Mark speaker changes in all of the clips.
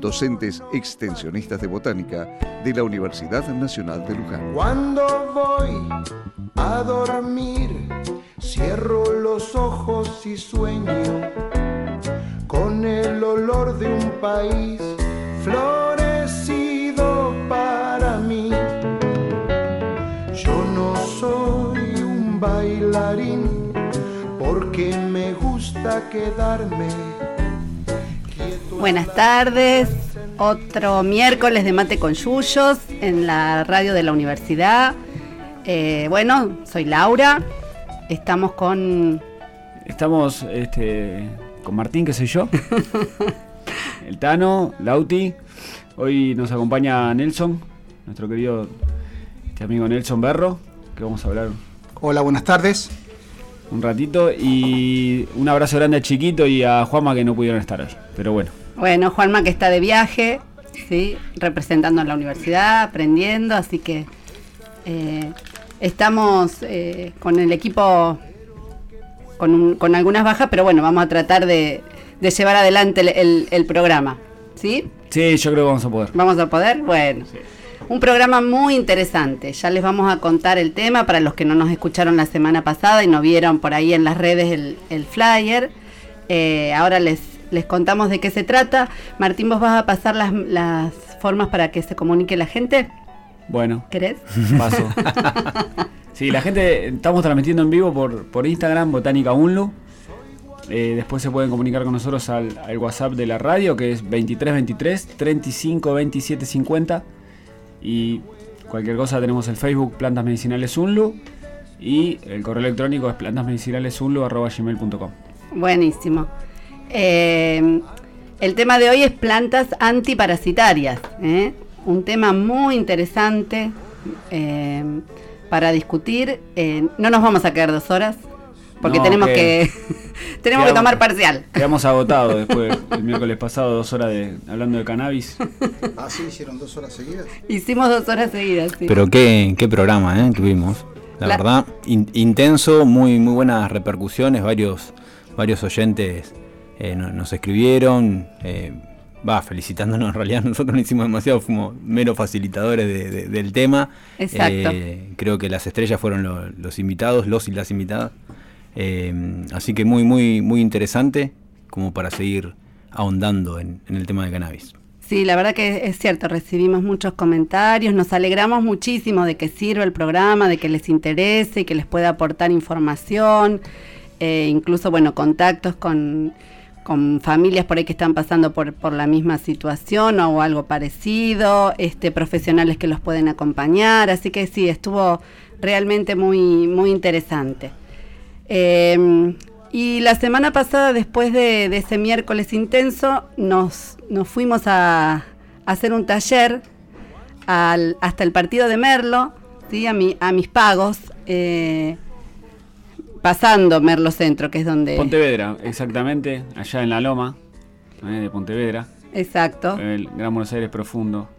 Speaker 1: docentes extensionistas de botánica de la Universidad Nacional de Luján.
Speaker 2: Cuando voy a dormir, cierro los ojos y sueño con el olor de un país florecido para mí. Yo no soy un bailarín porque me gusta quedarme.
Speaker 3: Buenas tardes, otro miércoles de mate con yuyos en la radio de la universidad. Eh, bueno, soy Laura, estamos con...
Speaker 4: Estamos este, con Martín, que soy yo. el Tano, Lauti. Hoy nos acompaña Nelson, nuestro querido este amigo Nelson Berro, que vamos a hablar
Speaker 5: Hola, buenas tardes.
Speaker 4: un ratito. Y un abrazo grande a Chiquito y a Juanma que no pudieron estar hoy. Pero bueno,
Speaker 3: Bueno, Juanma que está de viaje, ¿sí? representando a la universidad, aprendiendo, así que eh, estamos eh, con el equipo con, un- con algunas bajas, pero bueno, vamos a tratar de, de llevar adelante el, el- el programa. ¿Sí?
Speaker 4: sí, yo creo que vamos a poder.
Speaker 3: ¿Vamos a poder? Bueno. Un programa muy interesante. Ya les vamos a contar el tema para los que no nos escucharon la semana pasada y no vieron por ahí en las redes el, el flyer. Eh, ahora les, les contamos de qué se trata. Martín, vos vas a pasar las, las formas para que se comunique la gente.
Speaker 4: Bueno,
Speaker 3: ¿Querés?
Speaker 4: paso. Sí, la gente, estamos transmitiendo en vivo por, por Instagram, Botánica Unlu. Eh, después se pueden comunicar con nosotros al, al WhatsApp de la radio, que es 2323 35 27 50. Y cualquier cosa tenemos el Facebook Plantas Medicinales Unlu. Y el correo electrónico es plantasmedicinalesunlu.gmail.com
Speaker 3: Buenísimo. Eh, el tema de hoy es plantas antiparasitarias. ¿eh? Un tema muy interesante eh, para discutir. Eh, no nos vamos a quedar dos horas porque
Speaker 4: No,
Speaker 3: tenemos
Speaker 4: que-
Speaker 3: que tenemos que tomar parcial.
Speaker 4: Quedamos agotados después el miércoles pasado, dos horas de, hablando de cannabis.
Speaker 5: Ah, sí, hicieron dos horas seguidas.
Speaker 3: Hicimos dos horas seguidas. sí.
Speaker 6: Pero qué, qué programa ¿eh? tuvimos. La,
Speaker 3: La-
Speaker 6: verdad, in- intenso, muy, muy buenas repercusiones. Varios, varios oyentes eh, no- nos escribieron. eh, Va, felicitándonos. En realidad, nosotros no hicimos demasiado, fuimos meros facilitadores de- de- del tema.
Speaker 3: Exacto.
Speaker 6: Eh, creo que las estrellas fueron lo- los invitados, los y las invitadas. Así que muy, muy, muy interesante como para seguir ahondando en, en el tema de cannabis.
Speaker 3: Sí, la verdad que es cierto, recibimos muchos comentarios, nos alegramos muchísimo de que sirva el programa, de que les interese y que les pueda aportar información, eh, incluso, bueno, contactos con, con familias por ahí que están pasando por, por la misma situación o algo parecido, este, profesionales que los pueden acompañar, así que sí, estuvo realmente muy, muy interesante. Eh, y la semana pasada, después de, ese miércoles intenso, nos, nos fuimos a, a hacer un taller al- hasta el partido de Merlo, ¿sí? a, mi, a mis pagos, eh, pasando Merlo Centro, que es donde...
Speaker 4: Pontevedra, exactamente, allá en la Loma eh, de Pontevedra,
Speaker 3: Exacto,
Speaker 4: el Gran Buenos Aires profundo.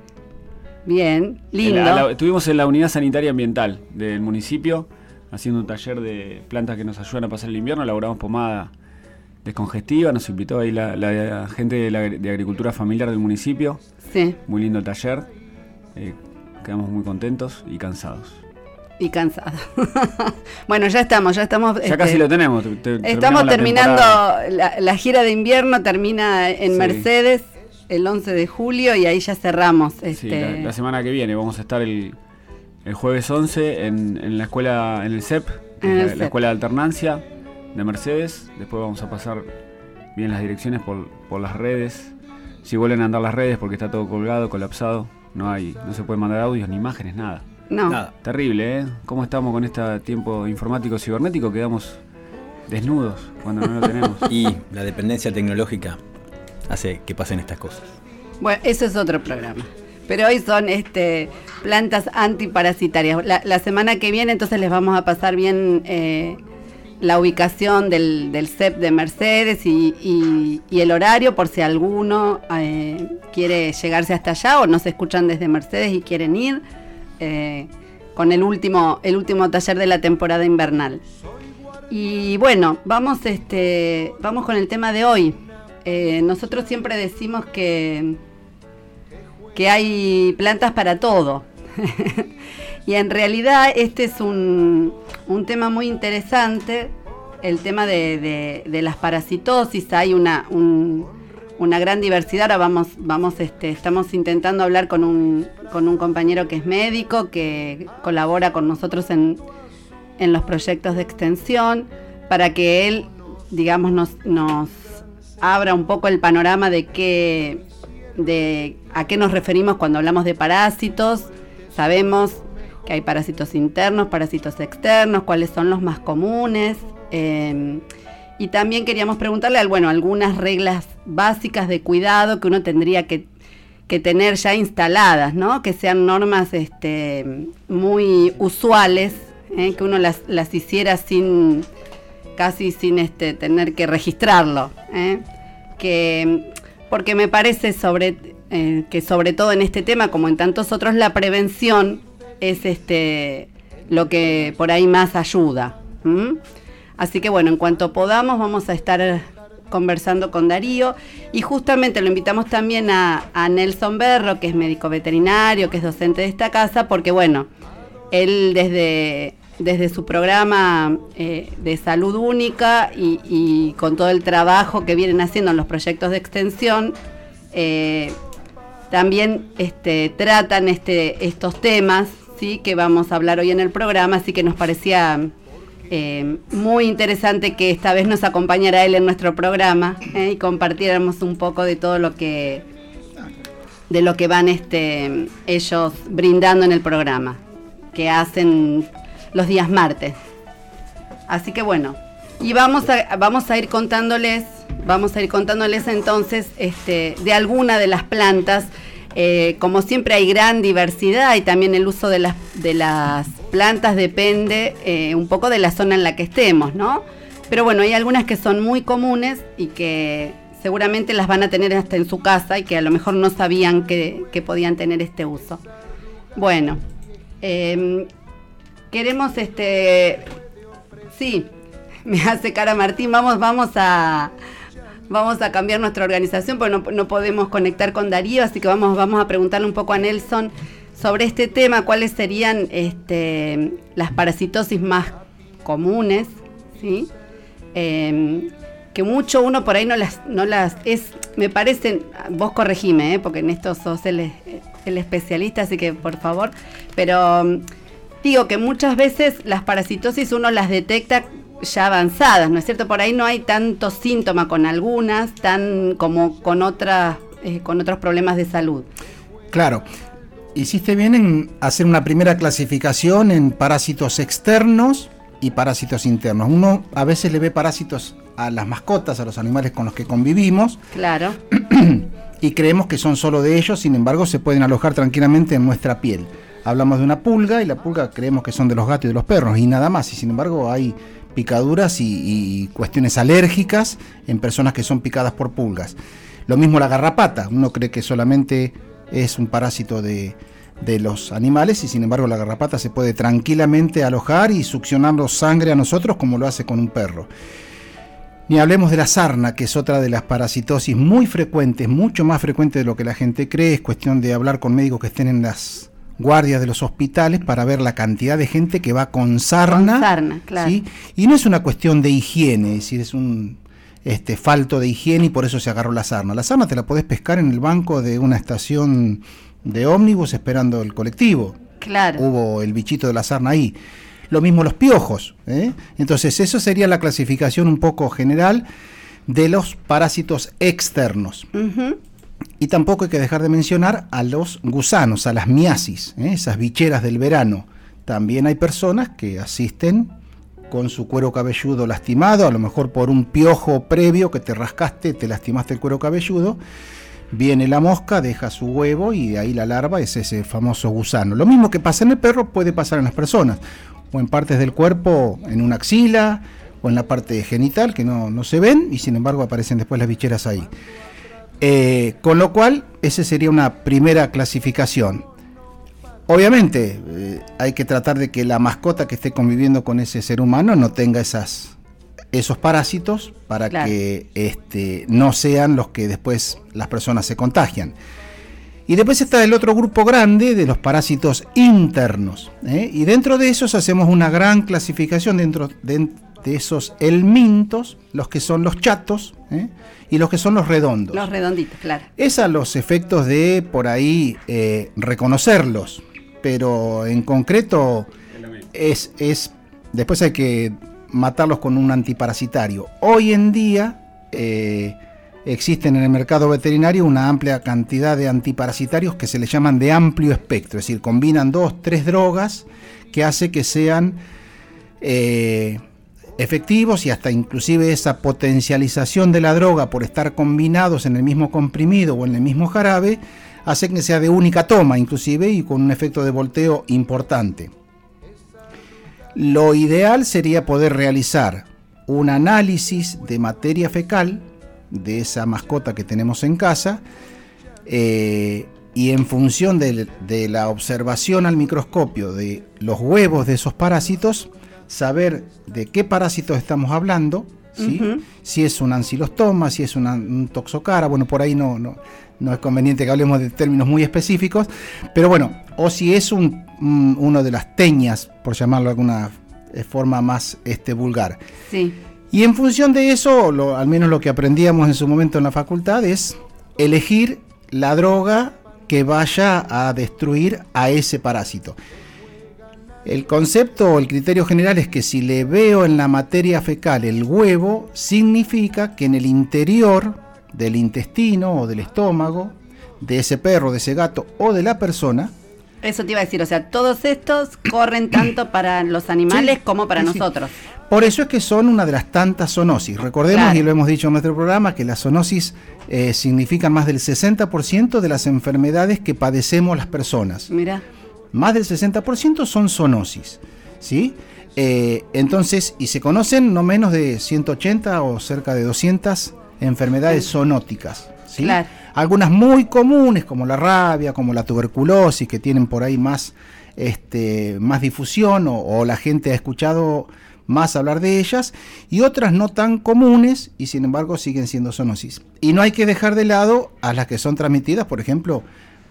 Speaker 3: bien, lindo.
Speaker 4: En la- la- estuvimos en la unidad sanitaria ambiental del municipio haciendo un taller de plantas que nos ayudan a pasar el invierno. Elaboramos pomada descongestiva. Nos invitó ahí la, la gente de, la, de agricultura familiar del municipio.
Speaker 3: Sí,
Speaker 4: Muy lindo el taller. Eh, quedamos muy contentos y cansados.
Speaker 3: Y cansada. bueno, ya estamos, ya estamos...
Speaker 4: Ya
Speaker 3: este,
Speaker 4: casi lo tenemos. te- te-
Speaker 3: Estamos
Speaker 4: la
Speaker 3: terminando, la, la gira de invierno termina en
Speaker 4: Sí.
Speaker 3: Mercedes el 11 de julio y ahí ya cerramos.
Speaker 4: Sí,
Speaker 3: Este,
Speaker 4: la, la semana que viene vamos a estar el, el jueves 11 en, en la escuela, en el CEP,
Speaker 3: En el
Speaker 4: la,
Speaker 3: CEP.
Speaker 4: la escuela de alternancia de Mercedes. Después vamos a pasar bien las direcciones por, por las redes. Si vuelven a andar las redes porque está todo colgado, colapsado, no hay, no se puede mandar audios ni imágenes, nada.
Speaker 3: No,
Speaker 6: Nada.
Speaker 4: Terrible, ¿eh? ¿Cómo estamos con este tiempo informático cibernético? Quedamos desnudos cuando no lo tenemos.
Speaker 6: Y la dependencia tecnológica hace que pasen estas cosas.
Speaker 3: Bueno, eso es otro programa. Pero hoy son este, plantas antiparasitarias. La, la semana que viene entonces les vamos a pasar bien eh, la ubicación del, del CEP de Mercedes y, y- y el horario por si alguno eh, quiere llegarse hasta allá o nos escuchan desde Mercedes y quieren ir eh, con el último, el último taller de la temporada invernal. Y bueno, vamos, este, vamos con el tema de hoy. Eh, nosotros siempre decimos que, que hay plantas para todo. y en realidad este es un, un tema muy interesante, el tema de, de- las parasitosis. Hay una, un- una gran diversidad. Ahora vamos, vamos, este, estamos intentando hablar con un, con un compañero que es médico, que colabora con nosotros en, en los proyectos de extensión, para que él, digamos, nos, nos abra un poco el panorama de qué, de a qué nos referimos cuando hablamos de parásitos. Sabemos que hay parásitos internos, parásitos externos, cuáles son los más comunes. eh, y también queríamos preguntarle bueno, algunas reglas básicas de cuidado que uno tendría que, que tener ya instaladas, ¿no? Que sean normas este, muy usuales, ¿eh? que uno las, las hiciera sin casi sin este, tener que registrarlo. ¿eh? Que, porque me parece sobre, eh, que sobre todo en este tema, como en tantos otros, la prevención es este, lo que por ahí más ayuda. Así que bueno, en cuanto podamos vamos a estar conversando con Darío y justamente lo invitamos también a, Nelson Berro, que es médico veterinario, que es docente de esta casa, porque bueno, él desde, desde su programa eh, de salud única y, y con todo el trabajo que vienen haciendo en los proyectos de extensión, eh, también este, tratan este, estos temas ¿sí? que vamos a hablar hoy en el programa, así que nos parecía eh, muy interesante que esta vez nos acompañara él en nuestro programa ¿eh? y compartiéramos un poco de todo lo que de lo que van este, ellos brindando en el programa, que hacen los días martes. Así que bueno, y vamos a, vamos a ir contándoles, vamos a ir contándoles entonces este, de alguna de las plantas. Eh, como siempre hay gran diversidad y también el uso de las, de las plantas depende eh, un poco de la zona en la que estemos, ¿no? Pero bueno, hay algunas que son muy comunes y que seguramente las van a tener hasta en su casa y que a lo mejor no sabían que, que podían tener este uso. Bueno, eh, queremos este Sí, me hace cara Martín. Vamos, vamos a vamos a cambiar nuestra organización porque no, no podemos conectar con Darío, así que vamos, vamos a preguntarle un poco a Nelson sobre este tema, cuáles serían este, las parasitosis más comunes, ¿sí? Eh, que mucho uno por ahí no las, no las es, me parece, vos corregime, ¿eh? porque en esto sos el especialista, así que por favor, pero digo que muchas veces las parasitosis uno las detecta ya avanzadas, ¿no es cierto? Por ahí no hay tanto síntoma con algunas, tan como con otras, eh, con otros problemas de salud.
Speaker 5: Claro. Hiciste bien en hacer una primera clasificación en parásitos externos y parásitos internos. Uno a veces le ve parásitos a las mascotas, a los animales con los que convivimos,
Speaker 3: Claro,
Speaker 5: y creemos que son solo de ellos, sin embargo se pueden alojar tranquilamente en nuestra piel. Hablamos de una pulga y la pulga creemos que son de los gatos y de los perros y nada más, y sin embargo hay picaduras y, cuestiones alérgicas en personas que son picadas por pulgas. Lo mismo la garrapata, uno cree que solamente es un parásito de, de los animales y sin embargo la garrapata se puede tranquilamente alojar y succionarnos sangre a nosotros como lo hace con un perro. Ni hablemos de la sarna, que es otra de las parasitosis muy frecuentes, mucho más frecuente de lo que la gente cree. Es cuestión de hablar con médicos que estén en las guardias de los hospitales para ver la cantidad de gente que va con sarna.
Speaker 3: Con sarna, claro.
Speaker 5: ¿sí? Y no es una cuestión de higiene, es decir, es un este, falto de higiene y por eso se agarró la sarna. La sarna te la podés pescar en el banco de una estación de ómnibus esperando el colectivo.
Speaker 3: claro.
Speaker 5: Hubo el bichito de la sarna ahí. Lo mismo los piojos. ¿eh? Entonces, eso sería la clasificación un poco general de los parásitos externos. Y tampoco hay que dejar de mencionar a los gusanos, a las miasis, ¿eh? esas bicheras del verano. También hay personas que asisten con su cuero cabelludo lastimado, a lo mejor por un piojo previo que te rascaste, te lastimaste el cuero cabelludo. viene la mosca, deja su huevo y de ahí la larva es ese famoso gusano. Lo mismo que pasa en el perro puede pasar en las personas, o en partes del cuerpo, en una axila, o en la parte genital, que no, no se ven, y sin embargo aparecen después las bicheras ahí. Eh, con lo cual, esa sería una primera clasificación. Obviamente, eh, hay que tratar de que la mascota que esté conviviendo con ese ser humano no tenga esas, esos parásitos para
Speaker 3: Claro.
Speaker 5: que este, no sean los que después las personas se contagian. Y después está el otro grupo grande de los parásitos internos. ¿eh? Y dentro de esos hacemos una gran clasificación dentro de, de esos helmintos, los que son los chatos ¿eh? y los que son los redondos.
Speaker 3: Los redonditos, claro.
Speaker 5: Es a los efectos de por ahí eh, reconocerlos, pero en concreto es, es. Después hay que matarlos con un antiparasitario. Hoy en día eh, existen en el mercado veterinario una amplia cantidad de antiparasitarios que se le llaman de amplio espectro, es decir, combinan dos, tres drogas que hace que sean eh, efectivos y hasta inclusive esa potencialización de la droga por estar combinados en el mismo comprimido o en el mismo jarabe hace que sea de única toma inclusive y con un efecto de volteo importante. Lo ideal sería poder realizar un análisis de materia fecal de esa mascota que tenemos en casa eh, y en función de, de la observación al microscopio de los huevos de esos parásitos, saber de qué parásitos estamos hablando, si es un ancilostoma, si es una- un toxocara, bueno, por ahí no, no, no es conveniente que hablemos de términos muy específicos, pero bueno, o si es un, un- uno de las teñas, por llamarlo de alguna eh, forma más este, vulgar.
Speaker 3: Sí.
Speaker 5: Y en función de eso, lo- al menos lo que aprendíamos en su momento en la facultad, es elegir la droga que vaya a destruir a ese parásito. El concepto o el criterio general es que si le veo en la materia fecal el huevo, significa que en el interior del intestino o del estómago de ese perro, de ese gato o de la persona,
Speaker 3: Eso te iba a decir, o sea, todos estos corren tanto para los animales
Speaker 5: Sí,
Speaker 3: como para
Speaker 5: sí,
Speaker 3: nosotros.
Speaker 5: Por eso es que son una de las tantas zoonosis. Recordemos,
Speaker 3: Claro.
Speaker 5: y lo hemos dicho en nuestro programa, que las zoonosis eh, significan más del 60% de las enfermedades que padecemos las personas.
Speaker 3: Mira,
Speaker 5: Más del 60% son zoonosis. ¿sí? Eh, entonces, y se conocen no menos de 180 o cerca de 200 enfermedades zoonóticas. ¿sí?
Speaker 3: Claro.
Speaker 5: Algunas muy comunes, como la rabia, como la tuberculosis, que tienen por ahí más, este, más difusión o, o la gente ha escuchado más hablar de ellas, y otras no tan comunes y sin embargo siguen siendo zoonosis. Y no hay que dejar de lado a las que son transmitidas, por ejemplo,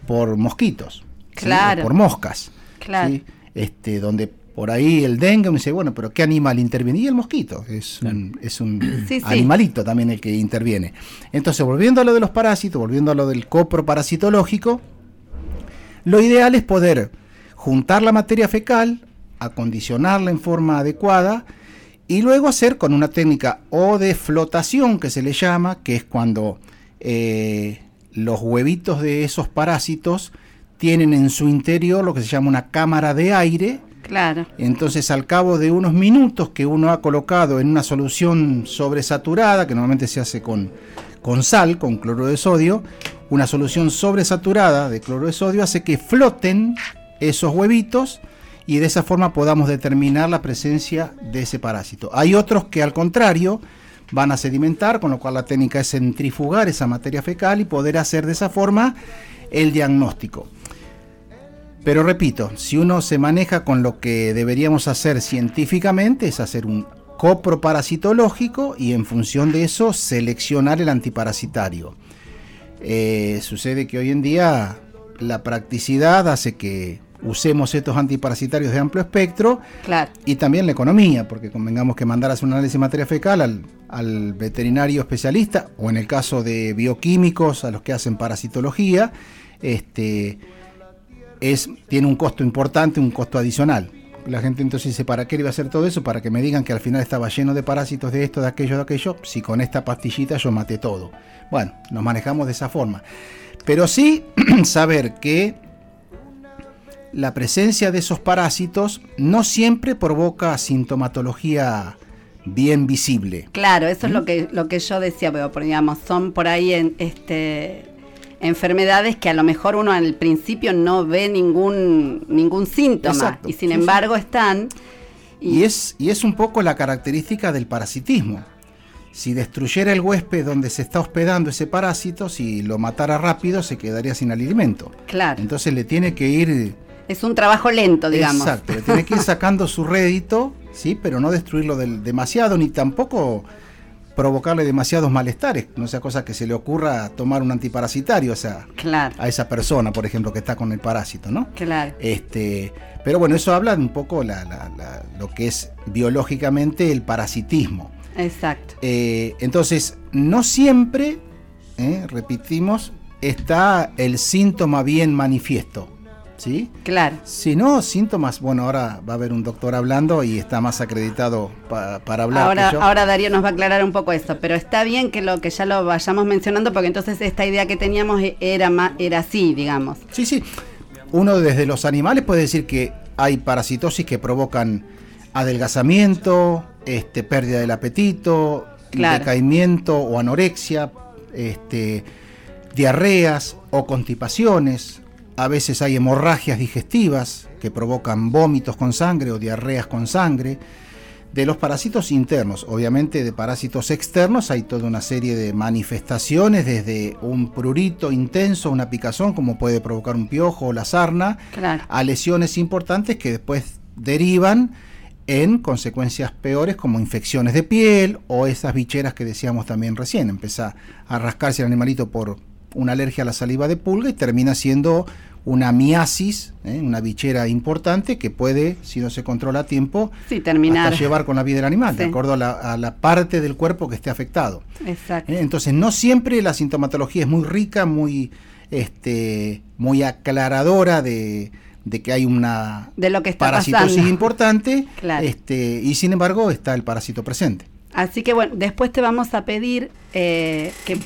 Speaker 5: por mosquitos.
Speaker 3: Claro.
Speaker 5: por moscas,
Speaker 3: Claro.
Speaker 5: ¿sí? este, donde por ahí el dengue uno dice, bueno, pero ¿qué animal interviene? Y el mosquito, es un, es un
Speaker 3: Sí, sí.
Speaker 5: animalito también el que interviene. Entonces, volviendo a lo de los parásitos, volviendo a lo del copro parasitológico, lo ideal es poder juntar la materia fecal, acondicionarla en forma adecuada y luego hacer con una técnica o de flotación que se le llama, que es cuando eh, los huevitos de esos parásitos tienen en su interior lo que se llama una cámara de aire.
Speaker 3: claro.
Speaker 5: Entonces al cabo de unos minutos que uno ha colocado en una solución sobresaturada, que normalmente se hace con, con sal, con cloro de sodio, una solución sobresaturada de cloro de sodio hace que floten esos huevitos y de esa forma podamos determinar la presencia de ese parásito. Hay otros que al contrario van a sedimentar, con lo cual la técnica es centrifugar esa materia fecal y poder hacer de esa forma el diagnóstico. Pero repito, si uno se maneja con lo que deberíamos hacer científicamente, es hacer un copro parasitológico y en función de eso seleccionar el antiparasitario. Eh, sucede que hoy en día la practicidad hace que usemos estos antiparasitarios de amplio espectro
Speaker 3: Claro.
Speaker 5: y también la economía, porque convengamos que mandar a hacer un análisis de materia fecal al, al veterinario especialista, o en el caso de bioquímicos, a los que hacen parasitología, este, es, tiene un costo importante, un costo adicional. La gente entonces dice, ¿para qué le iba a hacer todo eso? Para que me digan que al final estaba lleno de parásitos de esto, de aquello, de aquello, si con esta pastillita yo maté todo. Bueno, nos manejamos de esa forma. Pero sí saber que la presencia de esos parásitos no siempre provoca sintomatología bien visible.
Speaker 3: Claro, eso es
Speaker 5: ¿Mm?
Speaker 3: lo que lo que yo decía, pero digamos, son por ahí en este enfermedades que a lo mejor uno al principio no ve ningún, ningún síntoma
Speaker 5: Exacto,
Speaker 3: y sin
Speaker 5: sí,
Speaker 3: embargo están.
Speaker 5: Y es, y es un poco la característica del parasitismo. Si destruyera el huésped donde se está hospedando ese parásito, si lo matara rápido, se quedaría sin alimento.
Speaker 3: Claro.
Speaker 5: Entonces le tiene que ir.
Speaker 3: Es un trabajo lento, digamos.
Speaker 5: Exacto, le tiene que ir sacando su rédito, ¿sí? pero no destruirlo del- demasiado, ni tampoco provocarle demasiados malestares. No sea cosa que se le ocurra tomar un antiparasitario o sea,
Speaker 3: Claro,
Speaker 5: a esa persona, por ejemplo, que está con el parásito, ¿no?
Speaker 3: claro.
Speaker 5: Este, pero bueno, eso habla un poco la- la- la- lo que es biológicamente el parasitismo.
Speaker 3: Exacto.
Speaker 5: Eh, entonces, no siempre, eh, repetimos, está el síntoma bien manifiesto. ¿Sí?
Speaker 3: Claro.
Speaker 5: Si no, síntomas, bueno, ahora va a haber un doctor hablando y está más acreditado pa- para hablar.
Speaker 3: Ahora,
Speaker 5: que yo.
Speaker 3: ahora Darío nos va a aclarar un poco eso, pero está bien que lo que ya lo vayamos mencionando porque entonces esta idea que teníamos e- era era así, digamos.
Speaker 5: Sí, sí. Uno desde los animales puede decir que hay parasitosis que provocan adelgazamiento, este, pérdida del apetito,
Speaker 3: Claro.
Speaker 5: decaimiento o anorexia, este, diarreas o constipaciones. A veces hay hemorragias digestivas que provocan vómitos con sangre o diarreas con sangre. De los parásitos internos, obviamente de parásitos externos hay toda una serie de manifestaciones, desde un prurito intenso, una picazón, como puede provocar un piojo o la sarna,
Speaker 3: Claro.
Speaker 5: a lesiones importantes que después derivan en consecuencias peores como infecciones de piel o esas bicheras que decíamos también recién. Empieza a rascarse el animalito por una alergia a la saliva de pulga y termina siendo una miasis, ¿eh? una bichera importante que puede, si no se controla a tiempo,
Speaker 3: Sí, terminar.
Speaker 5: hasta llevar con la vida del animal, de acuerdo a la, a la parte del cuerpo que esté afectado.
Speaker 3: Exacto.
Speaker 5: ¿eh? Entonces, no siempre la sintomatología es muy rica, muy, este, muy aclaradora de, de que hay una
Speaker 3: De lo que está
Speaker 5: parasitosis
Speaker 3: pasando.
Speaker 5: importante,
Speaker 3: Claro.
Speaker 5: este, y sin embargo está el parásito presente.
Speaker 3: Así que bueno, después te vamos a pedir eh, que,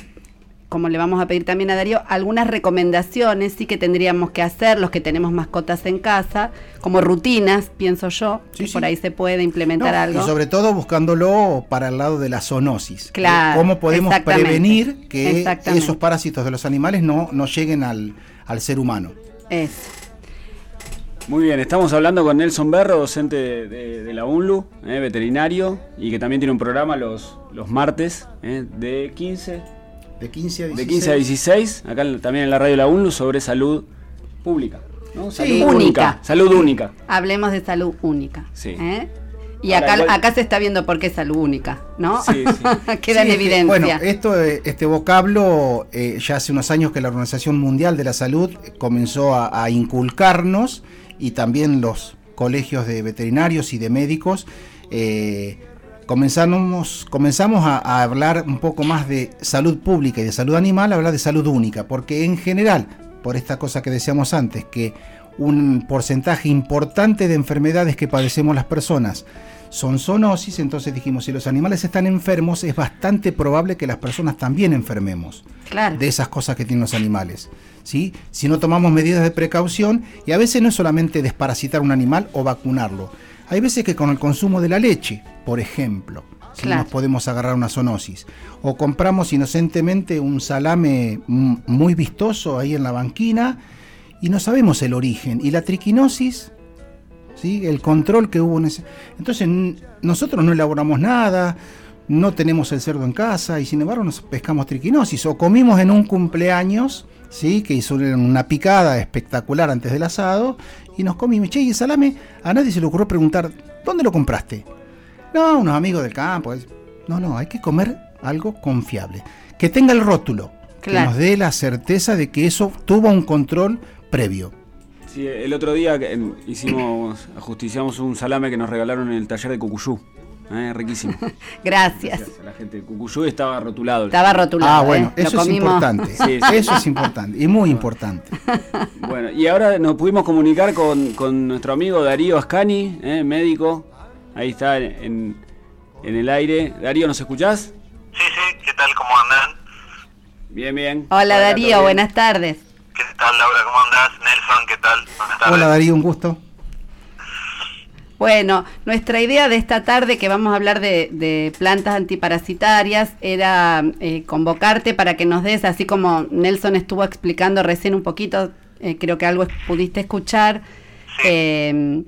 Speaker 3: como le vamos a pedir también a Darío, algunas recomendaciones sí que tendríamos que hacer los que tenemos mascotas en casa, como rutinas, pienso yo,
Speaker 5: Sí,
Speaker 3: que
Speaker 5: sí.
Speaker 3: por ahí se puede implementar
Speaker 5: No,
Speaker 3: algo.
Speaker 5: Y sobre todo buscándolo para el lado de la zoonosis.
Speaker 3: Claro,
Speaker 5: ¿Cómo podemos prevenir que esos parásitos de los animales no, no lleguen al, al ser humano?
Speaker 3: Eso.
Speaker 4: Muy bien, estamos hablando con Nelson Berro, docente de, de- de la UNLU, eh, veterinario, y que también tiene un programa los, los martes eh, de 15
Speaker 5: De 15 a 16.
Speaker 4: de 15 a 16, acá también en la radio La UNLU, sobre salud pública. ¿no?
Speaker 5: Sí.
Speaker 4: Salud
Speaker 3: Única.
Speaker 4: Salud única.
Speaker 3: Hablemos de salud única.
Speaker 4: Sí.
Speaker 3: ¿eh? Y
Speaker 4: Ahora,
Speaker 3: acá,
Speaker 4: igual-
Speaker 3: acá se está viendo por qué es salud única, ¿no?
Speaker 4: Sí, sí.
Speaker 3: Queda en evidencia.
Speaker 5: Bueno, esto, eh, este vocablo, eh, ya hace unos años que la Organización Mundial de la Salud comenzó a, a inculcarnos y también los colegios de veterinarios y de médicos. eh, comenzamos, comenzamos a, a hablar un poco más de salud pública y de salud animal, hablar de salud única, porque en general, por esta cosa que decíamos antes, que un porcentaje importante de enfermedades que padecemos las personas son zoonosis, entonces dijimos, si los animales están enfermos, es bastante probable que las personas también enfermemos
Speaker 3: claro.
Speaker 5: de esas cosas que tienen los animales. ¿sí? Si no tomamos medidas de precaución, y a veces no es solamente desparasitar un animal o vacunarlo, hay veces que con el consumo de la leche, por ejemplo.
Speaker 3: Claro.
Speaker 5: nos podemos agarrar una zoonosis. O compramos inocentemente un salame muy vistoso ahí en la banquina y no sabemos el origen. Y la triquinosis, ¿sí? el control que hubo en ese... Entonces nosotros no elaboramos nada, no tenemos el cerdo en casa y sin embargo nos pescamos triquinosis. O comimos en un cumpleaños, ¿sí? que hizo una picada espectacular antes del asado y nos comimos. Che, y el salame, a nadie se le ocurrió preguntar, ¿dónde lo compraste? No, unos amigos del campo. No, no, hay que comer algo confiable. Que tenga el rótulo, que nos dé la certeza de que eso tuvo un control previo.
Speaker 4: Sí, el otro día hicimos, ajusticiamos un salame que nos regalaron en el taller de Cucuyú. Eh, riquísimo.
Speaker 3: Gracias.
Speaker 4: Gracias a la gente de Cucuyú estaba rotulado.
Speaker 3: Estaba rotulado.
Speaker 5: Ah, bueno,
Speaker 3: ¿eh? Lo
Speaker 5: eso es
Speaker 3: comimos.
Speaker 5: importante.
Speaker 4: Sí, sí.
Speaker 5: Eso es importante y muy importante.
Speaker 4: Bueno, y ahora nos pudimos comunicar con, con nuestro amigo Darío Ascani, eh, médico. Ahí está en, en el aire. Darío, ¿nos escuchás?
Speaker 7: Sí, sí, ¿qué tal? ¿Cómo andan?
Speaker 4: Bien, bien.
Speaker 3: Hola Darío, buenas tardes.
Speaker 7: ¿Qué tal, Laura? ¿Cómo andás? Nelson, ¿qué tal? Buenas tardes.
Speaker 5: Hola Darío, un gusto.
Speaker 3: Bueno, nuestra idea de esta tarde, que vamos a hablar de, de plantas antiparasitarias, era eh, convocarte para que nos des, así como Nelson estuvo explicando recién un poquito, eh, creo que algo pudiste escuchar. Eh,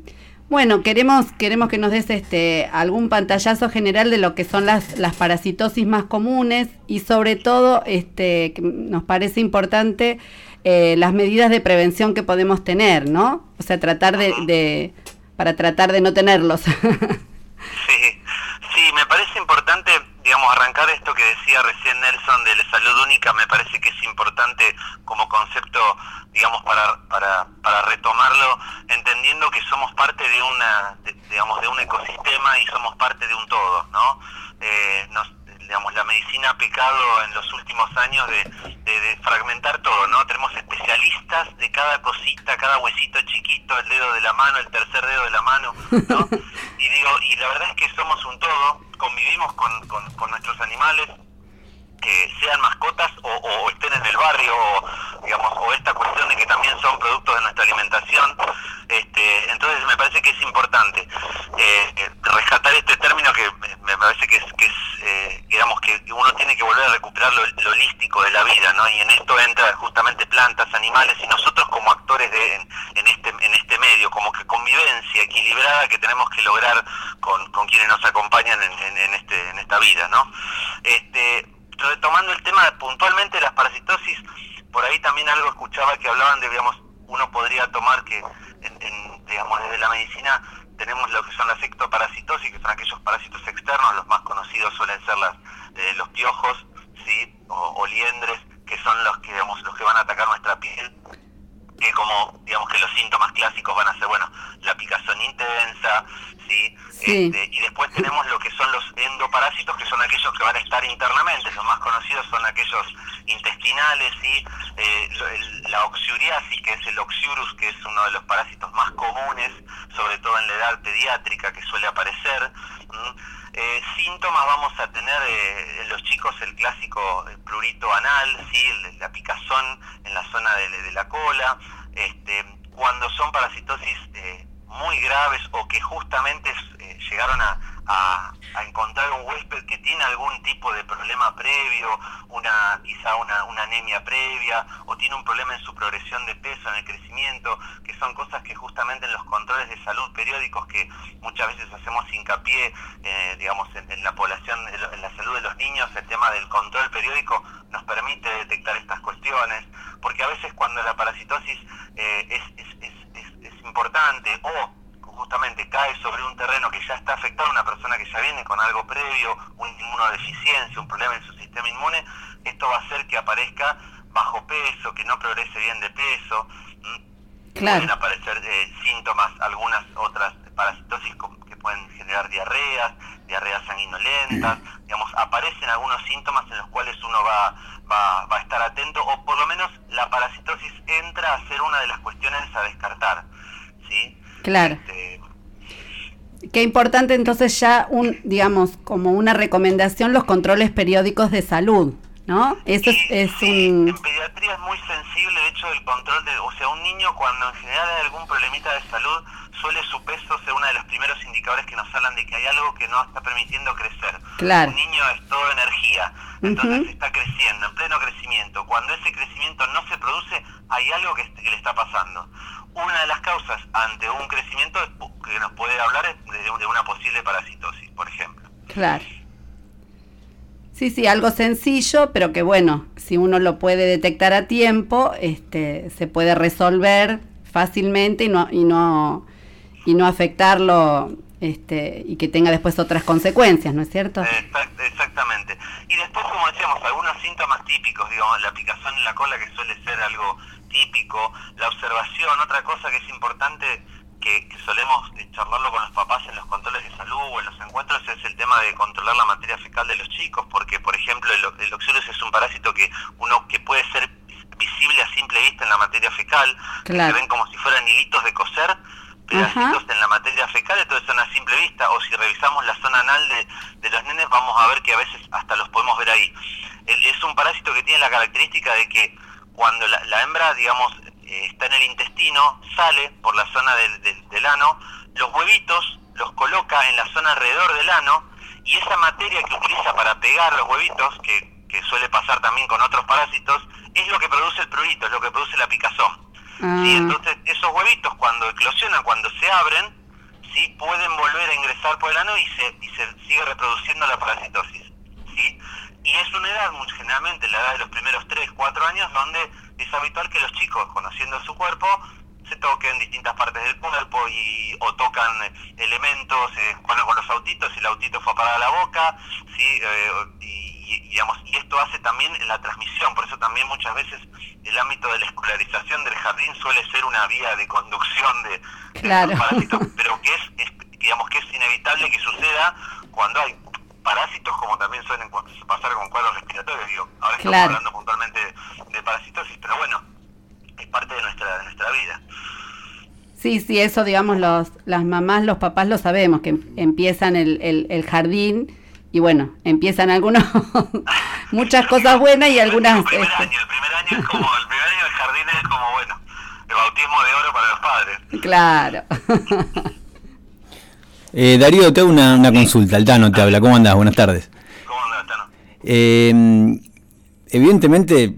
Speaker 3: bueno, queremos, queremos que nos des este, algún pantallazo general de lo que son las, las parasitosis más comunes y sobre todo, este, que nos parece importante, eh, las medidas de prevención que podemos tener, ¿no? O sea, tratar de, de para tratar de no tenerlos.
Speaker 7: Sí, sí, me parece importante, digamos, arrancar esto que decía recién Nelson de la salud única, me parece que es importante como concepto, digamos, para, para, para retomarlo, entendiendo que somos parte de una, digamos, de un ecosistema y somos parte de un todo, ¿no? Eh, nos- digamos, la medicina ha pecado en los últimos años de, de- de fragmentar todo, ¿no? Tenemos especialistas de cada cosita, cada huesito chiquito, el dedo de la mano, el tercer dedo de la mano, ¿no? Y digo, y la verdad es que somos un todo, convivimos con, con- con nuestros animales, que sean mascotas o, estén en el barrio, o, digamos, o esta cuestión de que también son productos de nuestra alimentación. Este, entonces me parece que es importante eh, eh, rescatar este término que me parece que es, que es eh, digamos, que uno tiene que volver a recuperar lo, lo holístico de la vida, ¿no? Y en esto entra justamente plantas, animales y nosotros como actores de, en, en este, en este medio, como que convivencia equilibrada que tenemos que lograr con, con quienes nos acompañan en, en- en este, en esta vida, ¿no? Este, retomando el tema puntualmente de las parasitosis, por ahí también algo escuchaba que hablaban de, digamos, uno podría tomar que, en- digamos, desde la medicina tenemos lo que son las ectoparasitosis, que son aquellos parásitos externos, los más conocidos suelen ser las, eh, los piojos, ¿sí? O, o liendres, que son los que, digamos, los que van a atacar nuestra piel, que como, digamos que los síntomas clásicos van a ser, bueno, la picazón intensa, ¿sí? Este, y después tenemos lo que son los endoparásitos, que son aquellos que van a estar internamente. Los más conocidos son aquellos intestinales, ¿sí? Eh, el- la oxiuriasis, que es el oxiurus, que es uno de los parásitos más comunes, sobre todo en la edad pediátrica, que suele aparecer. ¿m? Eh, síntomas vamos a tener eh, en los chicos el clásico eh, prurito anal, ¿sí? El- la picazón en la zona de, la cola. Este, cuando son parasitosis muy graves o que justamente eh, llegaron a, encontrar un huésped que tiene algún tipo de problema previo, una quizá una, anemia previa o tiene un problema en su progresión de peso, en el crecimiento, que son cosas que justamente en los controles de salud periódicos que muchas veces hacemos hincapié, eh, digamos, en, la población, en la- salud de los niños, el tema del control periódico nos permite detectar estas cuestiones, porque a veces cuando la parasitosis eh, es importante o justamente cae sobre un terreno que ya está afectado, una persona que ya viene con algo previo, una inmunodeficiencia, un problema en su sistema inmune, esto va a hacer que aparezca bajo peso, que no progrese bien de peso. ¿m?
Speaker 3: Claro.
Speaker 7: Pueden aparecer eh, síntomas, algunas otras parasitosis que pueden generar diarreas, diarreas sanguinolentas, digamos, aparecen algunos síntomas en los cuales uno va, va, va a estar atento, o por lo menos la parasitosis entra a ser una de las cuestiones a descartar. ¿Sí?
Speaker 3: Claro.
Speaker 7: Este,
Speaker 3: Qué importante entonces ya un, digamos, como una recomendación los controles periódicos de salud, ¿no? Eso es, es
Speaker 7: sí,
Speaker 3: un...
Speaker 7: En pediatría es muy sensible el hecho del control de, o sea, un niño cuando en general hay algún problemita de salud, suele su peso ser uno de los primeros indicadores que nos hablan de que hay algo que no está permitiendo crecer.
Speaker 3: Claro.
Speaker 7: Un niño es todo energía, entonces está creciendo, en pleno crecimiento. Cuando ese crecimiento no se produce, hay algo que, que le está pasando. Una de las causas ante un crecimiento que nos puede hablar es de, de una posible parasitosis, por ejemplo.
Speaker 3: Claro. Sí, sí, algo sencillo, pero que bueno, si uno lo puede detectar a tiempo, este, se puede resolver fácilmente y no, y no, y no afectarlo, este, y que tenga después otras consecuencias, ¿no es cierto?
Speaker 7: Exact- exactamente. Y después, como decíamos, algunos síntomas típicos, digamos, la picazón en la cola que suele ser algo típico, la observación, otra cosa que es importante que, que solemos eh, charlarlo con los papás en los controles de salud o en los encuentros es el tema de controlar la materia fecal de los chicos, porque por ejemplo el, el oxurus es un parásito que uno que puede ser visible a simple vista en la materia fecal, que se ven como si fueran hilitos de coser, pedacitos en la materia fecal, entonces son a simple vista, o si revisamos la zona anal de, de los nenes, vamos a ver que a veces hasta los podemos ver ahí. El- es un parásito que tiene la característica de que cuando la, la hembra, digamos, eh, está en el intestino, sale por la zona del, del- del ano, los huevitos los coloca en la zona alrededor del ano y esa materia que utiliza para pegar los huevitos, que, que suele pasar también con otros parásitos, es lo que produce el prurito, es lo que produce la picazón.
Speaker 3: Ah.
Speaker 7: ¿sí? Entonces, esos huevitos cuando eclosionan, cuando se abren, ¿sí? pueden volver a ingresar por el ano y se, y se sigue reproduciendo la parasitosis. ¿sí? Y es una edad, muy generalmente la edad de los primeros 3, 4 años, donde es habitual que los chicos, conociendo su cuerpo, se toquen distintas partes del cuerpo y o tocan eh, elementos, eh, juegan con los autitos y el autito fue a parar a la boca, ¿sí? Eh, y, y, digamos, y esto hace también la transmisión, por eso también muchas veces el ámbito de la escolarización del jardín suele ser una vía de conducción de, de
Speaker 3: Claro.
Speaker 7: estos parásitos, pero que es, es, digamos que es inevitable que suceda cuando hay parásitos como también suelen pasar con cuadros respiratorios, digo, ahora estamos
Speaker 3: Claro.
Speaker 7: hablando puntualmente de, de parasitosis, pero bueno, es parte de nuestra, de nuestra vida.
Speaker 3: Sí, sí, eso, digamos, los, las mamás, los papás lo sabemos, que empiezan el, el, el jardín y bueno, empiezan algunos, muchas cosas buenas y algunas...
Speaker 7: El primer
Speaker 3: este,
Speaker 7: año, el primer año es como, el primer año del jardín es como, bueno, el bautismo de oro para los padres.
Speaker 3: claro.
Speaker 6: Eh, Darío, te hago una, una consulta. Altano te habla. ¿Cómo andás? Buenas tardes.
Speaker 7: ¿Cómo anda, Tano?
Speaker 6: Eh, evidentemente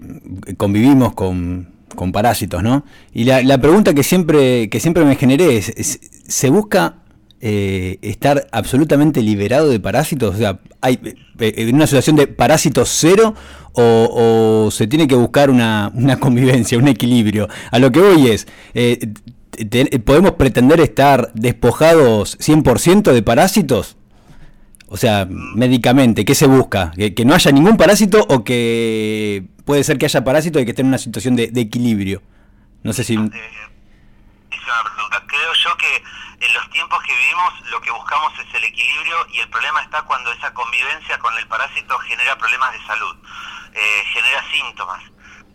Speaker 6: convivimos con, con parásitos, ¿no? Y la, la pregunta que siempre, que siempre me generé es, es, ¿se busca eh, estar absolutamente liberado de parásitos? O sea, ¿hay eh, en una situación de parásitos cero o, o se tiene que buscar una, una convivencia, un equilibrio? A lo que voy es... eh, te- ¿Podemos pretender estar despojados 100% de parásitos? O sea, médicamente, ¿qué se busca? ¿Que, no haya ningún parásito o que puede ser que haya parásitos y que esté en una situación de, equilibrio? No sé si...
Speaker 7: Eh, es una pregunta. Creo yo que en los tiempos que vivimos lo que buscamos es el equilibrio y el problema está cuando esa convivencia con el parásito genera problemas de salud, eh, genera síntomas.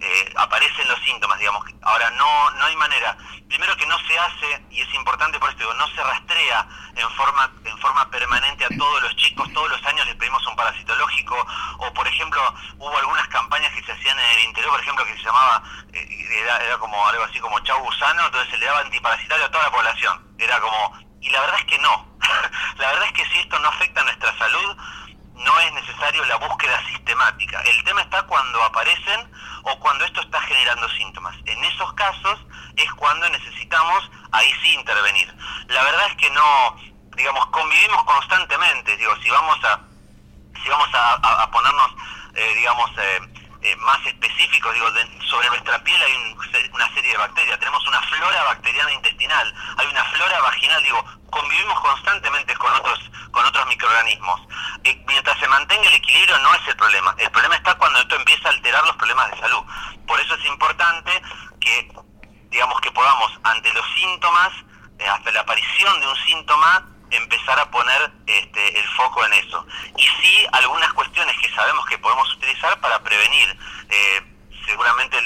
Speaker 7: Eh, aparecen los síntomas, digamos. Ahora, no no hay manera. Primero que no se hace, y es importante por esto, digo, no se rastrea en forma en forma permanente a todos los chicos, todos los años les pedimos un parasitológico, o por ejemplo, hubo algunas campañas que se hacían en el interior, por ejemplo, que se llamaba, eh, era, era como algo así como chau gusano, entonces se le daba antiparasitario a toda la población. Era como, y la verdad es que no. la verdad es que si esto no afecta a nuestra salud, no es necesario la búsqueda sistemática. El tema está cuando aparecen o cuando esto está generando síntomas. En esos casos es cuando necesitamos ahí sí intervenir. La verdad es que no, digamos, convivimos constantemente. Digo, si vamos a, si vamos a, ponernos, eh, digamos, eh, eh, más específicos, digo, sobre nuestra piel hay un- una serie de bacterias. Tenemos una flora bacteriana intestinal, hay una flora vaginal, digo, convivimos constantemente con otros con otros microorganismos. Se mantenga el equilibrio no es el problema. El problema está cuando esto empieza a alterar los problemas de salud. Por eso es importante que, digamos, que podamos ante los síntomas, eh, hasta la aparición de un síntoma, empezar a poner este, el foco en eso. Y sí, algunas cuestiones que sabemos que podemos utilizar para prevenir. Eh, seguramente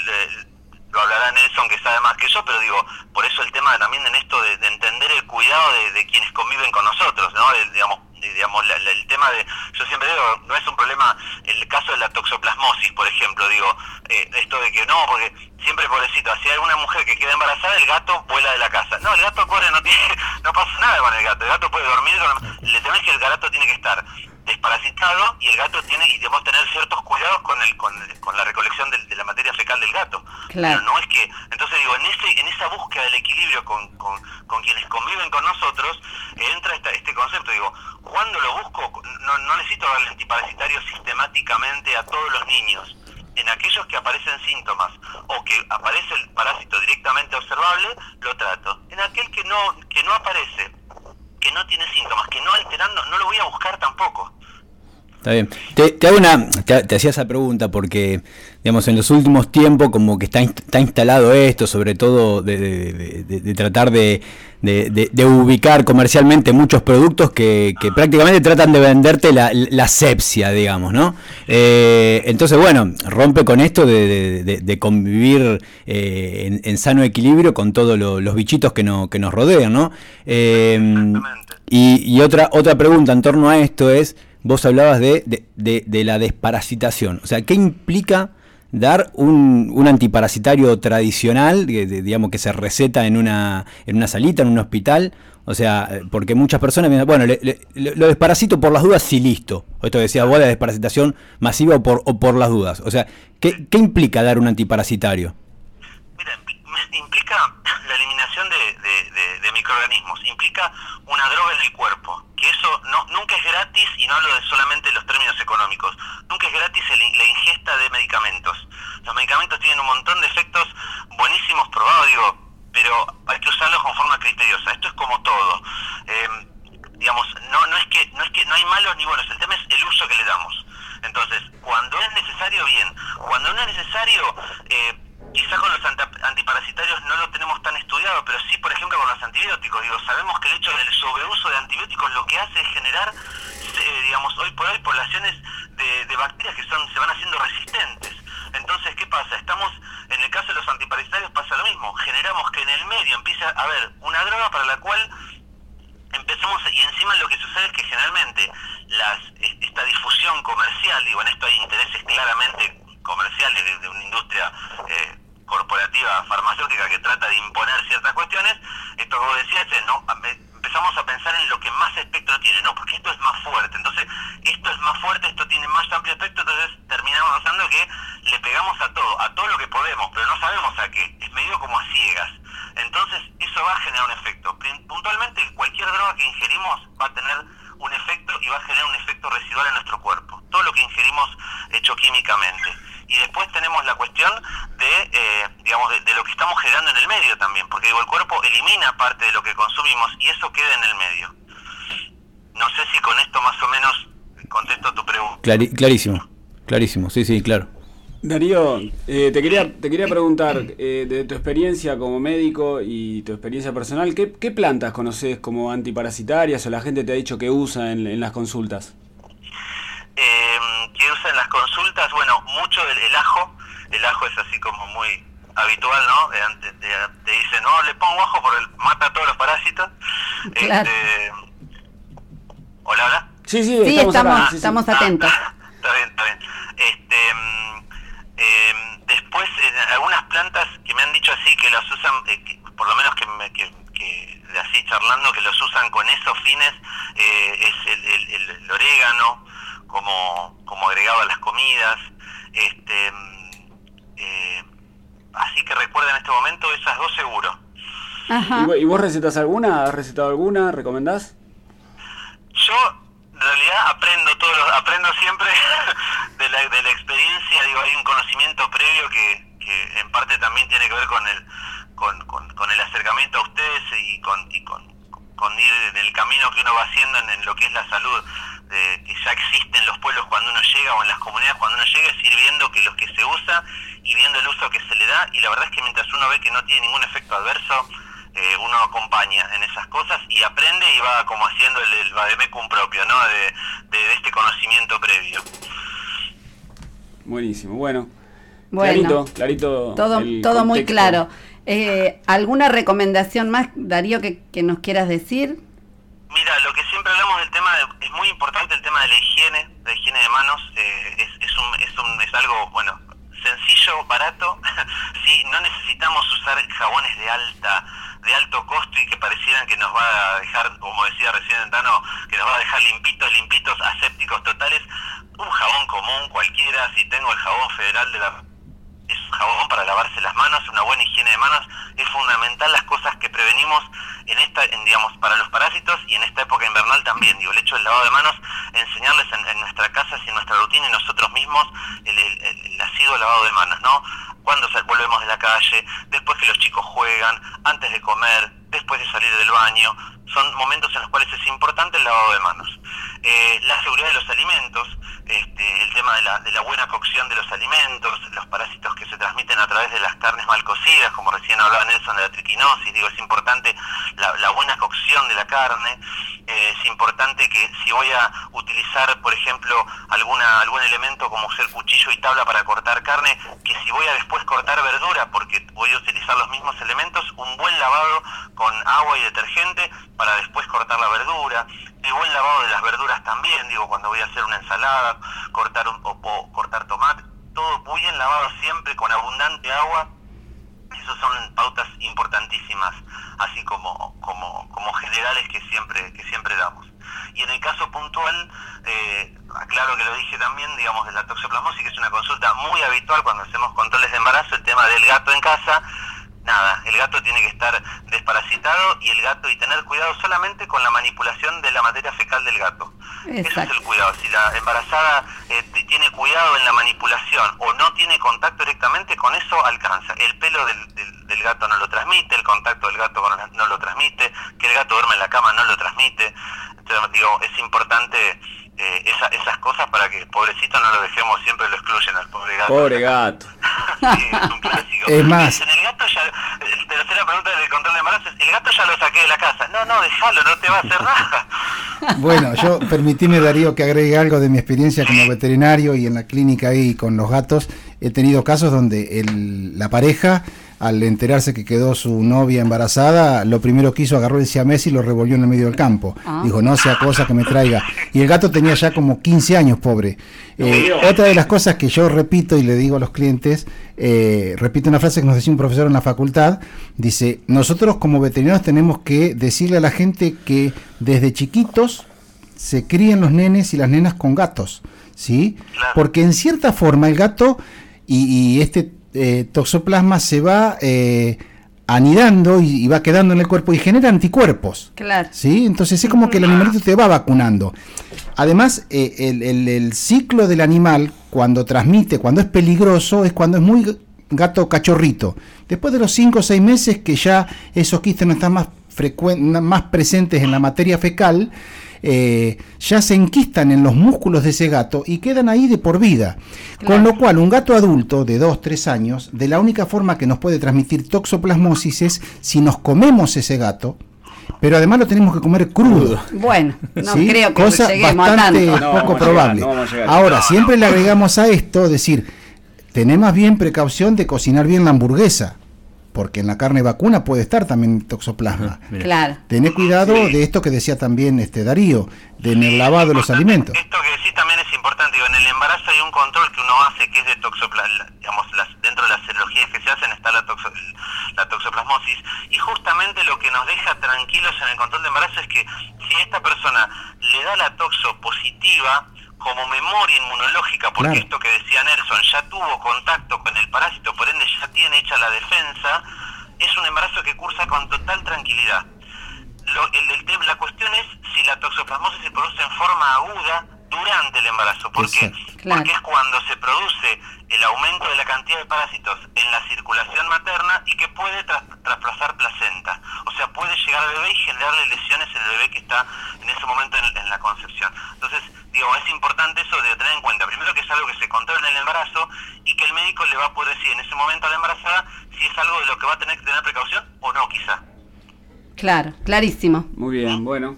Speaker 7: lo hablará Nelson que sabe más que yo, pero digo, por eso el tema también en esto de, de entender el cuidado de, quienes conviven con nosotros, ¿no? Digamos, digamos la- el tema de, yo siempre digo, no es un problema, el caso de la toxoplasmosis, por ejemplo, digo, eh, esto de que no, porque siempre pobrecito, si hay alguna mujer que queda embarazada, el gato vuela de la casa. No, el gato pobre no tiene, no pasa nada con el gato, el gato puede dormir, le tema es que el gato tiene que estar desparasitado y el gato tiene y debemos tener ciertos cuidados con el con, con la recolección de, la materia fecal del gato.
Speaker 3: Claro.
Speaker 7: pero no es que entonces digo en ese en esa búsqueda del equilibrio con, con, con quienes conviven con nosotros entra esta- este concepto digo cuando lo busco no, no necesito darle antiparasitario sistemáticamente a todos los niños. En aquellos que aparecen síntomas o que aparece el parásito directamente observable lo trato. En aquel que no que no aparece que no tiene síntomas, que no alterando, no lo voy a buscar tampoco.
Speaker 6: Está bien. Te, te hago una, te, hacía esa pregunta porque, digamos, en los últimos tiempos como que está, está instalado esto, sobre todo de- de- de- de tratar de, de- de- de ubicar comercialmente muchos productos que, que prácticamente tratan de venderte la, la sepsia, digamos, ¿no? Eh, entonces, bueno, rompe con esto de, de- convivir eh, en, en sano equilibrio con todos lo- los bichitos que, no, que nos rodean, ¿no? Eh, y, y otra, otra pregunta en torno a esto es, vos hablabas de, de- de- de la desparasitación. O sea, ¿qué implica dar un, un antiparasitario tradicional, que, digamos que se receta en una, en una salita, en un hospital. O sea, porque muchas personas dicen, bueno, le- lo desparasito por las dudas, sí, listo. Esto decía vos, la desparasitación masiva o por, o por las dudas. O sea, ¿qué, qué implica dar un antiparasitario?
Speaker 7: Mira, impl- implica la eliminación de- de microorganismos, implica una droga en el cuerpo, eso no, nunca es gratis, y no hablo de solamente los términos económicos, nunca es gratis el- la ingesta de medicamentos. Los medicamentos tienen un montón de efectos buenísimos probados, digo, pero hay que usarlos con forma criteriosa. Esto es como todo. Eh, digamos, no, no es que no es que no hay malos ni buenos, el tema es el uso que le damos. Entonces, cuando es necesario, bien. Cuando no es necesario, eh, quizá con los antiparasitarios no lo tenemos tan estudiado, pero sí, por ejemplo, con los antibióticos. Digo, sabemos que el hecho del sobreuso de antibióticos lo que hace es generar, eh, digamos, hoy por hoy poblaciones de, bacterias que son se van haciendo resistentes. Entonces, ¿qué pasa? Estamos, en el caso de los antiparasitarios pasa lo mismo. Generamos que en el medio empiece a haber una droga para la cual empecemos y encima lo que sucede es que generalmente las es- esta difusión comercial digo en esto hay intereses claramente comerciales de, de una industria eh, corporativa farmacéutica que trata de imponer ciertas cuestiones esto que vos decías no me- empezamos a pensar en lo que más espectro tiene no porque esto es más fuerte entonces esto es más fuerte esto tiene más amplio espectro entonces terminamos pensando que le pegamos a todo a todo lo que podemos pero no sabemos a qué es medio como a ciegas entonces, eso va a generar un efecto. Puntualmente, cualquier droga que ingerimos va a tener un efecto y va a generar un efecto residual en nuestro cuerpo. Todo lo que ingerimos hecho químicamente. Y después tenemos la cuestión de, eh, digamos, de, de lo que estamos generando en el medio también. Porque digo, el cuerpo elimina parte de lo que consumimos y eso queda en el medio. No sé si con esto más o menos contesto tu pregunta.
Speaker 6: Clari- clarísimo, clarísimo, sí, sí, claro.
Speaker 4: Darío, eh, te quería te quería preguntar, eh, de tu experiencia como médico y tu experiencia personal, ¿qué, qué plantas conoces como antiparasitarias o la gente te ha dicho que usa en, en las consultas?
Speaker 7: eh, que usa en las consultas, bueno, mucho el, el ajo, el ajo es así como muy habitual, ¿no? Eh, ante- te, te dicen, no, le pongo ajo porque el- mata a todos los parásitos.
Speaker 3: Claro.
Speaker 7: Este, hola, hola.
Speaker 4: Sí, sí,
Speaker 3: Sí,
Speaker 4: estamos,
Speaker 3: estamos,
Speaker 4: acá, sí, sí.
Speaker 3: estamos atentos.
Speaker 7: Está bien, está bien. Este, eh, después, en algunas plantas que me han dicho así que las usan, eh, que- por lo menos que, me, que, que de así charlando, que los usan con esos fines, eh, es el, el- el- el orégano como, como agregado a las comidas. Este, mm, eh, así que recuerda en este momento esas dos seguro.
Speaker 3: Ajá.
Speaker 4: ¿Y, vo- y vos recetas alguna? ¿Has recetado alguna? ¿Recomendás?
Speaker 7: Yo en realidad aprendo todo, lo- aprendo siempre de la, de la experiencia, digo, hay un conocimiento previo que, que en parte también tiene que ver con el con, con- con el acercamiento a ustedes y con, y con, con ir en el camino que uno va haciendo en, en lo que es la salud, de, que ya existe en los pueblos cuando uno llega o en las comunidades cuando uno llega, es ir viendo que los que se usa y viendo el uso que se le da, y la verdad es que mientras uno ve que no tiene ningún efecto adverso, eh, uno acompaña en esas cosas y aprende y va como haciendo el, el vademecum propio, ¿no? De, de- de este conocimiento previo.
Speaker 4: Buenísimo, bueno.
Speaker 3: Bueno.
Speaker 4: Clarito, clarito.
Speaker 3: Todo,
Speaker 4: el
Speaker 3: todo muy claro. Eh, ¿Alguna recomendación más, Darío, que, que nos quieras decir?
Speaker 7: Mira, lo que siempre hablamos del tema, de- es muy importante el tema de la higiene, la higiene de manos, eh, es, un, es, un, es algo, bueno, sencillo, barato, sí, no necesitamos usar jabones de alta de alto costo y que parecieran que nos va a dejar, como decía recién Tano, que nos va a dejar limpitos, limpitos, asépticos totales, un jabón común cualquiera, si tengo el jabón federal de la es un jabón para lavarse las manos, una buena higiene de manos, es fundamental las cosas que prevenimos en esta, en, digamos, para los parásitos y en esta época invernal también, digo, el hecho del lavado de manos, enseñarles en, en nuestra casa y en nuestra rutina y nosotros mismos el, el, el, lavado de manos, ¿no? Cuando volvemos de la calle, después que los chicos juegan, antes de comer, después de salir del baño, son momentos en los cuales es importante el lavado de manos. Eh, la seguridad de los alimentos, este, el tema de la, de la buena cocción de los alimentos, los parásitos que se transmiten a través de las carnes mal cocidas, como recién hablaba Nelson de la triquinosis, digo, es importante la, buena cocción de la carne, eh, es importante que si voy a utilizar, por ejemplo, alguna algún elemento como ser cuchillo y tabla para cortar carne, que si voy a después cortar verdura, porque voy a utilizar los mismos elementos, un buen lavado con agua y detergente para después cortar la verdura, el buen lavado de las verduras también, digo, cuando voy a hacer una ensalada, cortar un, o, o cortar tomate, todo muy bien lavado siempre, con abundante agua. Esas son pautas importantísimas, así como, como, como generales que siempre, que siempre damos. Y en el caso puntual, eh, aclaro que lo dije también, digamos, de la toxoplasmosis, que es una consulta muy habitual cuando hacemos controles de embarazo, el tema del gato en casa, nada, el gato tiene que estar desparasitado y el gato y tener cuidado solamente con la manipulación de la materia fecal del gato. Ese es el cuidado. Si la embarazada eh, tiene cuidado en la manipulación o no tiene contacto directamente, con eso alcanza. El pelo del, del- del gato no lo transmite, el contacto del gato con la- no lo transmite, que el gato duerme en la cama no lo transmite. Entonces, digo, es importante eh, esa- esas cosas para que pobrecito no lo dejemos, siempre lo excluyen al pobre gato.
Speaker 4: Pobre gato.
Speaker 7: Sí, es un clásico.
Speaker 5: Es más-
Speaker 7: Dicen, el gato ya, tercera pregunta del control de embarazo es, el gato ya lo saqué de la casa. No, no, déjalo, no te va a hacer nada.
Speaker 5: Bueno, yo permitime Darío que agregue algo de mi experiencia como veterinario y en la clínica ahí con los gatos. He tenido casos donde el- la pareja, al enterarse que quedó su novia embarazada, lo primero que hizo agarró el siamés y lo revolvió en el medio del campo.
Speaker 3: Ah.
Speaker 5: Dijo, no sea cosa que me traiga. Y el gato tenía ya como 15 años, pobre. Eh, otra de las cosas que yo repito y le digo a los clientes, eh, repito una frase que nos decía un profesor en la facultad, dice, nosotros como veterinarios tenemos que decirle a la gente que desde chiquitos se crían los nenes y las nenas con gatos, ¿sí? Porque en cierta forma el gato y, y este eh, toxoplasma se va eh, anidando y, y va quedando en el cuerpo y genera anticuerpos.
Speaker 3: Claro.
Speaker 5: ¿Sí? Entonces es como que el animalito te va vacunando. Además, eh, el, el- el ciclo del animal, cuando transmite, cuando es peligroso, es cuando es muy gato cachorrito. Después de los 5 o 6 meses que ya esos quistes no están más, más presentes en la materia fecal, eh, ya se enquistan en los músculos de ese gato y quedan ahí de por vida. Con lo cual, un gato adulto de 2, 3 años, de la única forma que nos puede transmitir toxoplasmosis es si nos comemos ese gato, pero además lo tenemos que comer crudo.
Speaker 3: Bueno, no
Speaker 5: ¿sí?
Speaker 3: creo que
Speaker 5: Cosa
Speaker 3: lleguemos a
Speaker 5: bastante.
Speaker 4: No
Speaker 5: poco
Speaker 4: a llegar,
Speaker 5: probable.
Speaker 4: no.
Speaker 5: Ahora,
Speaker 7: No,
Speaker 5: siempre le agregamos a esto, decir, tenés más bien precaución de cocinar bien la hamburguesa, porque en la carne vacuna puede estar también toxoplasma.
Speaker 6: Mira.
Speaker 3: Claro.
Speaker 5: Tené cuidado de esto que decía también este Darío, de en el lavado de los alimentos.
Speaker 7: Esto que decís también es importante. Digo, en el embarazo hay un control que uno hace que es de toxoplasma. Digamos, las, dentro de las serologías que se hacen está la, toxo- la toxoplasmosis. Y justamente lo que nos deja tranquilos en el control de embarazo es que si esta persona le da la toxo positiva como memoria inmunológica, porque
Speaker 5: Claro.
Speaker 7: esto que decía Nelson ya tuvo contacto con el parásito, por ende ya tiene hecha la defensa, es un embarazo que cursa con total tranquilidad. Lo- el- el la cuestión es si la toxoplasmosis se produce en forma aguda durante el embarazo. ¿Por qué?
Speaker 3: Claro.
Speaker 7: Porque es cuando se produce el aumento de la cantidad de parásitos en la circulación materna y que puede tras- trasplazar placenta. O sea, puede llegar al bebé y generarle lesiones en el bebé que está en ese momento en, en la concepción. Entonces, digo, es importante eso de tener en cuenta. Primero que es algo que se controla en el embarazo y que el médico le va a poder decir en ese momento a la embarazada si es algo de lo que va a tener que tener precaución o no, quizá.
Speaker 3: Claro, clarísimo.
Speaker 4: Muy bien, bueno.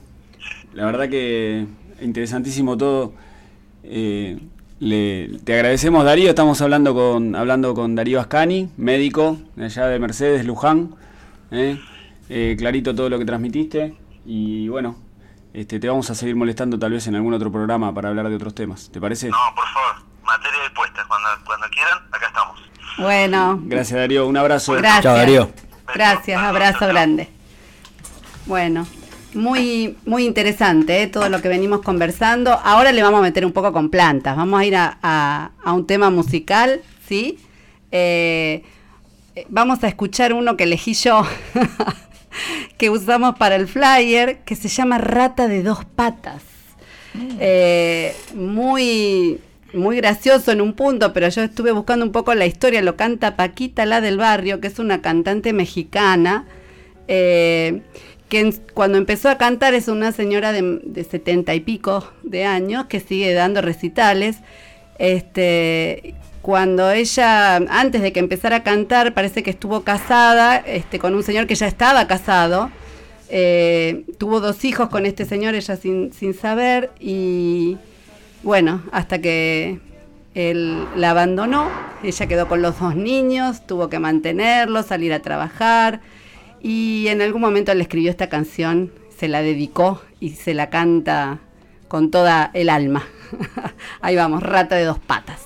Speaker 4: La verdad que interesantísimo todo. Eh, le- te agradecemos Darío, estamos hablando con hablando con Darío Ascani, médico de allá de Mercedes, Luján. ¿eh? Eh, clarito todo lo que transmitiste y bueno, este, te vamos a seguir molestando tal vez en algún otro programa para hablar de otros temas. ¿Te parece?
Speaker 7: No, por favor. Cuando, quieran, acá estamos.
Speaker 3: Bueno,
Speaker 4: Gracias Darío, un abrazo.
Speaker 3: gracias.
Speaker 6: Chao, Darío.
Speaker 3: Gracias, abrazo grande. Bueno, muy, muy interesante ¿eh? todo lo que venimos conversando. Ahora le vamos a meter un poco con plantas. Vamos a ir a, a- a un tema musical, ¿sí? Eh, eh, vamos a escuchar uno que elegí yo, que usamos para el flyer, que se llama Rata de dos patas. Eh, muy, muy gracioso en un punto, pero yo estuve buscando un poco la historia, lo canta Paquita la del barrio, que es una cantante mexicana, eh, que cuando empezó a cantar es una señora de, 70 y pico de años que sigue dando recitales. Este, cuando ella, antes de que empezara a cantar, parece que estuvo casada este, con un señor que ya estaba casado. Eh, tuvo dos hijos con este señor, ella sin, sin saber, y bueno, hasta que él la abandonó, ella quedó con los dos niños, tuvo que mantenerlos, salir a trabajar, y en algún momento le escribió esta canción, se la dedicó y se la canta con toda el alma. Ahí vamos, rata de dos patas.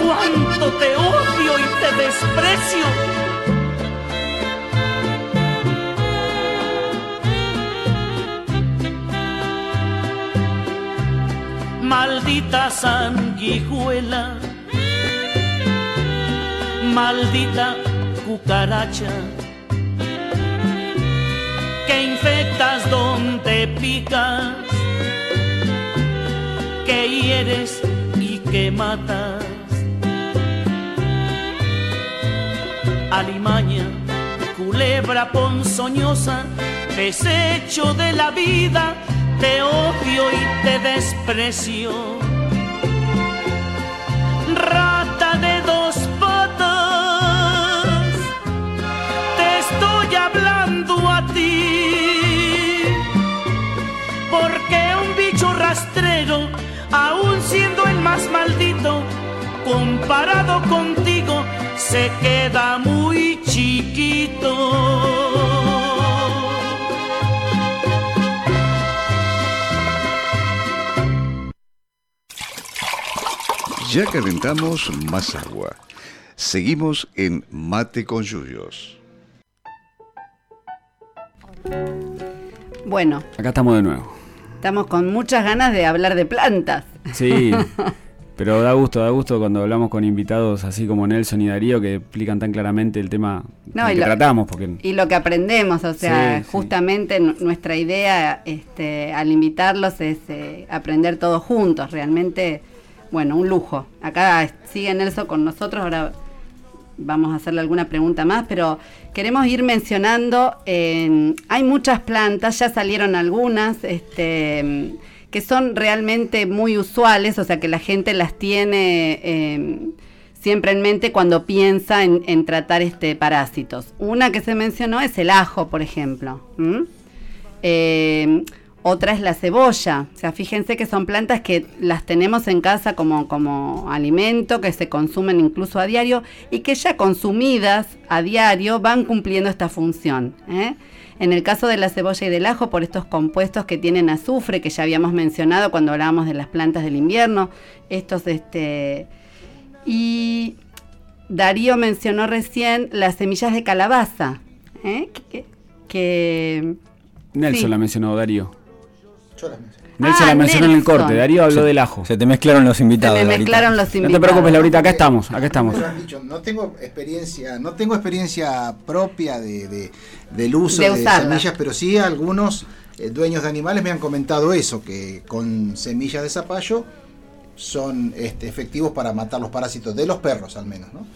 Speaker 8: Cuánto te odio y te desprecio. Maldita sanguijuela, maldita cucaracha que infectas donde picas, que hieres que matas. Alimaña, culebra ponzoñosa, desecho de la vida, te odio y te desprecio. Maldito, comparado contigo, se queda muy chiquito.
Speaker 1: Ya calentamos más agua. Seguimos en Mate con Yuyos.
Speaker 3: Bueno,
Speaker 4: Acá estamos de nuevo.
Speaker 3: estamos con muchas ganas de hablar de plantas.
Speaker 4: Sí, pero da gusto, da gusto cuando hablamos con invitados así como Nelson y Darío que explican tan claramente el tema
Speaker 3: No,
Speaker 4: que
Speaker 3: lo-
Speaker 4: tratamos. Porque
Speaker 3: Y lo que aprendemos, o sea,
Speaker 4: Sí,
Speaker 3: justamente nuestra idea este, al invitarlos es eh, aprender todos juntos, realmente, bueno, un lujo. Acá sigue Nelson con nosotros, ahora vamos a hacerle alguna pregunta más, pero queremos ir mencionando, eh, hay muchas plantas, ya salieron algunas, este, que son realmente muy usuales, o sea que la gente las tiene eh, siempre en mente cuando piensa en, tratar este parásitos. Una que se mencionó es el ajo, por ejemplo. ¿m? Eh, otra es la cebolla. O sea, fíjense que son plantas que las tenemos en casa como, como alimento, que se consumen incluso a diario y que ya consumidas a diario van cumpliendo esta función. ¿eh? En el caso de la cebolla y del ajo, por estos compuestos que tienen azufre, que ya habíamos mencionado cuando hablábamos de las plantas del invierno, estos, este, y Darío mencionó recién las semillas de calabaza, ¿eh? que, que-
Speaker 4: Nelson
Speaker 3: sí.
Speaker 4: la mencionó, Darío.
Speaker 5: Yo las mencioné.
Speaker 4: Nelson
Speaker 3: Ah,
Speaker 4: la mencionó en el corte, Darío habló
Speaker 6: Se-
Speaker 4: del ajo.
Speaker 6: Se te mezclaron los
Speaker 3: se
Speaker 6: invitados.
Speaker 3: me
Speaker 6: Laurita.
Speaker 3: mezclaron los
Speaker 4: No
Speaker 3: invitados.
Speaker 4: te preocupes, Laurita, acá estamos, acá estamos.
Speaker 5: Dicho, no tengo experiencia, no tengo experiencia propia de, de- del uso
Speaker 3: De
Speaker 5: semillas, pero sí algunos eh, dueños de animales me han comentado eso, que con semillas de zapallo son este, efectivos para matar los parásitos de los perros al menos, ¿no?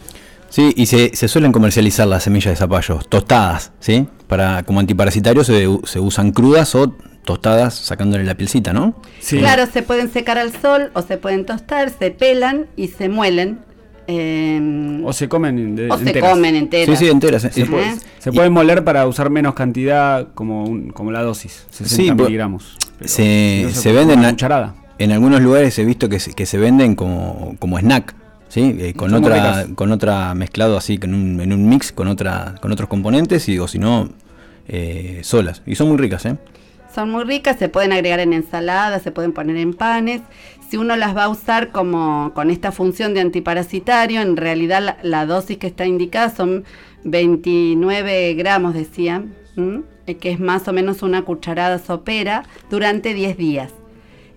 Speaker 6: Sí, y se, se suelen comercializar las semillas de zapallo tostadas, ¿sí? Para, como antiparasitarios se, se usan crudas o tostadas sacándole la pielcita, ¿no?
Speaker 4: Sí.
Speaker 3: Claro, se pueden secar al sol o se pueden tostar, se pelan y se muelen. eh,
Speaker 4: O se comen de-
Speaker 3: o se
Speaker 4: enteras.
Speaker 3: comen enteras.
Speaker 6: Sí, sí, enteras.
Speaker 4: Se,
Speaker 6: Eh,
Speaker 4: puede-
Speaker 3: ¿Eh?
Speaker 4: se pueden moler para usar menos cantidad como, un- como la dosis, 60
Speaker 6: Sí,
Speaker 4: miligramos. Pero
Speaker 6: se,
Speaker 4: no
Speaker 6: se
Speaker 4: puede
Speaker 6: venden a- en algunos lugares he visto que se, que se venden como, como snack, ¿sí? Eh, con
Speaker 4: Son
Speaker 6: otra
Speaker 4: ricas.
Speaker 6: con otra mezclado así con un, en un mix con otra con otros componentes y o si no eh, solas y son muy ricas, ¿eh?
Speaker 3: Son muy ricas, se pueden agregar en ensaladas, se pueden poner en panes. Si uno las va a usar como con esta función de antiparasitario, en realidad la, dosis que está indicada son 29 gramos, decían, ¿m? Eh, que es más o menos una cucharada sopera durante 10 días.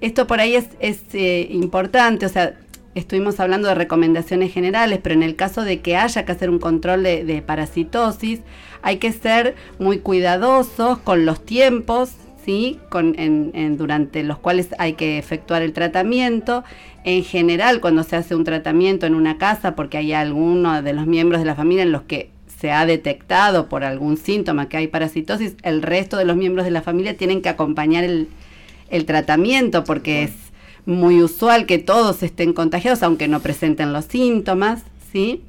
Speaker 3: Esto por ahí es, es, eh, importante, o sea, estuvimos hablando de recomendaciones generales, pero en el caso de que haya que hacer un control de, de parasitosis, hay que ser muy cuidadosos con los tiempos, ¿sí? Con, en- en- durante los cuales hay que efectuar el tratamiento. En general, cuando se hace un tratamiento en una casa, porque hay alguno de los miembros de la familia en los que se ha detectado por algún síntoma que hay parasitosis, el resto de los miembros de la familia tienen que acompañar el, el tratamiento porque es muy usual que todos estén contagiados aunque no presenten los síntomas, ¿sí?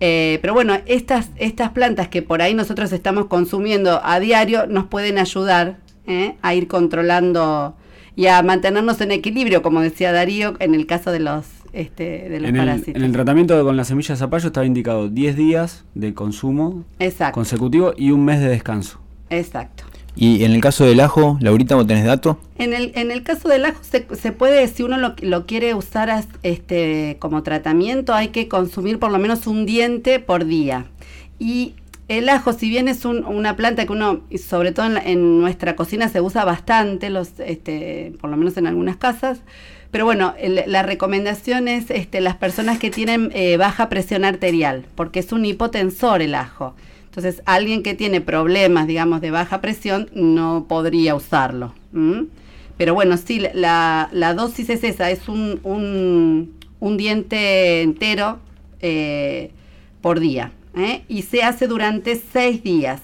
Speaker 3: Eh, pero bueno, estas, estas plantas que por ahí nosotros estamos consumiendo a diario nos pueden ayudar ¿eh? a ir controlando y a mantenernos en equilibrio, como decía Darío, en el caso de los, este, de los
Speaker 4: En el,
Speaker 3: parásitos.
Speaker 4: en el tratamiento con la semilla de zapallo estaba indicado 10 días de consumo
Speaker 3: Exacto,
Speaker 4: consecutivo y un mes de descanso.
Speaker 3: exacto.
Speaker 6: Y en el caso del ajo, Laurita, ¿vos tenés dato?
Speaker 3: En el, en el caso del ajo se, se puede, si uno lo, lo quiere usar as- este, como tratamiento, hay que consumir por lo menos un diente por día. Y el ajo, si bien es un- una planta que uno, sobre todo en, la- en nuestra cocina se usa bastante, los, este, por lo menos en algunas casas, pero bueno, el- la recomendación es este, las personas que tienen eh, baja presión arterial, porque es un hipotensor el ajo. Entonces, alguien que tiene problemas, digamos, de baja presión no podría usarlo. Pero bueno, sí, la, la dosis es esa, es un, un, un diente entero eh, por día. ¿Eh? Y se hace durante seis días.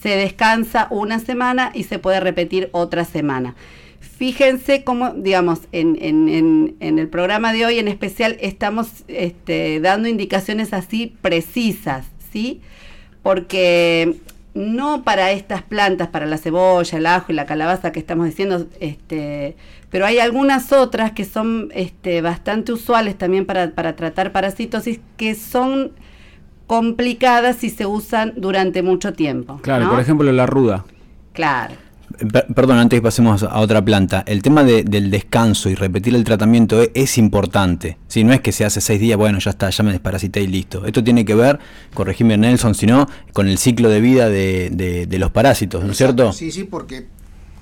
Speaker 3: Se descansa una semana y se puede repetir otra semana. Fíjense cómo, digamos, en, el programa de hoy en especial estamos este, dando indicaciones así precisas, ¿sí? Porque no para estas plantas, para la cebolla, el ajo y la calabaza que estamos diciendo, este, pero hay algunas otras que son este, bastante usuales también para, para tratar parasitosis que son complicadas si se usan durante mucho tiempo.
Speaker 4: Claro,
Speaker 3: ¿no?
Speaker 4: por ejemplo la ruda.
Speaker 3: Claro.
Speaker 6: Eh, per- perdón, antes que pasemos a otra planta, el tema de- del descanso y repetir el tratamiento e- es, importante. Si no es que se hace seis días, bueno, ya está, ya me desparasité y listo. Esto tiene que ver, corregime Nelson, sino con el ciclo de vida de, de- de los parásitos, ¿no es cierto?
Speaker 5: Sí, sí, porque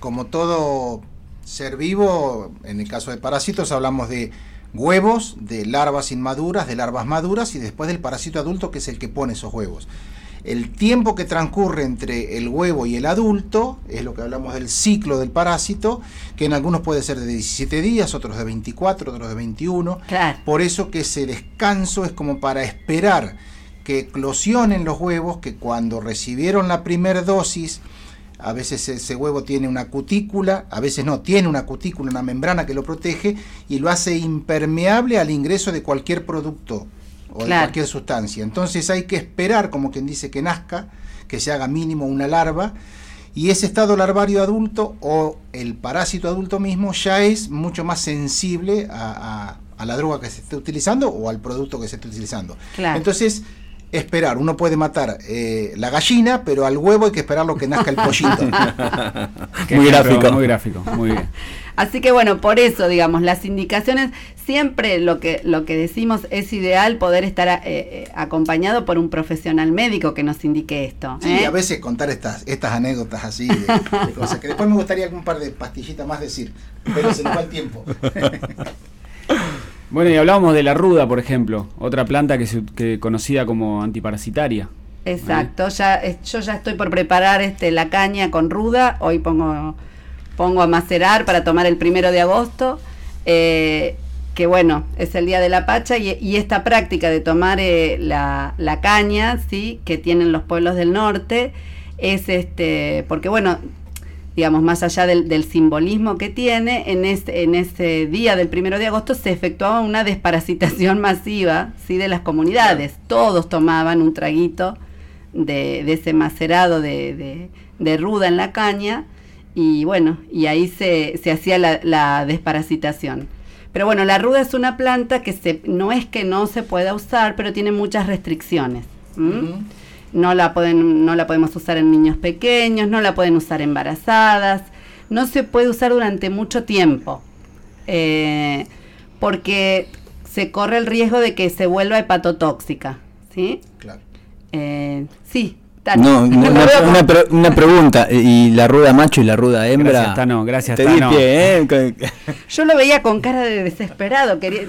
Speaker 5: como todo ser vivo, en el caso de parásitos hablamos de huevos, de larvas inmaduras, de larvas maduras y después del parásito adulto que es el que pone esos huevos. El tiempo que transcurre entre el huevo y el adulto es lo que hablamos del ciclo del parásito, que en algunos puede ser de 17 días, otros de 24, otros de 21.
Speaker 3: Claro.
Speaker 5: Por eso que ese descanso es como para esperar que eclosionen los huevos, que cuando recibieron la primera dosis, a veces ese huevo tiene una cutícula, a veces no, tiene una cutícula, una membrana que lo protege y lo hace impermeable al ingreso de cualquier producto o de cualquier sustancia. Entonces hay que esperar, como quien dice, que nazca, que se haga mínimo una larva, y ese estado larvario adulto o el parásito adulto mismo ya es mucho más sensible a, a- a la droga que se esté utilizando o al producto que se esté utilizando.
Speaker 3: Claro.
Speaker 5: Entonces, esperar, uno puede matar eh, la gallina, pero al huevo hay que esperar lo que nazca el pollito.
Speaker 6: Muy gráfico.
Speaker 4: Muy gráfico, muy bien.
Speaker 3: Así que bueno, por eso, digamos, las indicaciones, siempre lo que, lo que decimos es ideal poder estar eh, eh, acompañado por un profesional médico que nos indique esto.
Speaker 5: Sí,
Speaker 3: ¿eh?
Speaker 5: a veces contar estas, estas anécdotas así, de, de cosas que después me gustaría un par de pastillitas más decir, pero se nos va el tiempo.
Speaker 4: Bueno, y hablábamos de la ruda, por ejemplo, otra planta que, se, conocida como antiparasitaria.
Speaker 3: Exacto, ya, yo ya estoy por preparar este, la caña con ruda, hoy pongo, pongo a macerar para tomar el primero de agosto, eh, que bueno, es el Día de la Pacha y, y esta práctica de tomar eh, la, la caña, ¿sí? Que tienen los pueblos del norte, es este, porque bueno, digamos, más allá del, del simbolismo que tiene, en, este, en ese día del primero de agosto se efectuaba una desparasitación masiva ¿sí? de las comunidades. Todos tomaban un traguito de, de ese macerado de, de- de ruda en la caña y bueno, y ahí se, se hacía la, la desparasitación. Pero bueno, la ruda es una planta que se, no es que no se pueda usar, pero tiene muchas restricciones. ¿m? No la pueden, no la podemos usar en niños pequeños, no la pueden usar embarazadas, no se puede usar durante mucho tiempo, eh, porque se corre el riesgo de que se vuelva hepatotóxica, ¿sí?
Speaker 5: Claro.
Speaker 3: Eh, sí, Tano.
Speaker 6: No, una, una
Speaker 3: como-
Speaker 6: pre- una pregunta. ¿Y la ruda macho y la ruda hembra?
Speaker 4: Gracias, Tano, gracias,
Speaker 6: Te di
Speaker 4: Tano.
Speaker 6: pie, ¿eh?
Speaker 3: Yo lo veía con cara de desesperado, queri-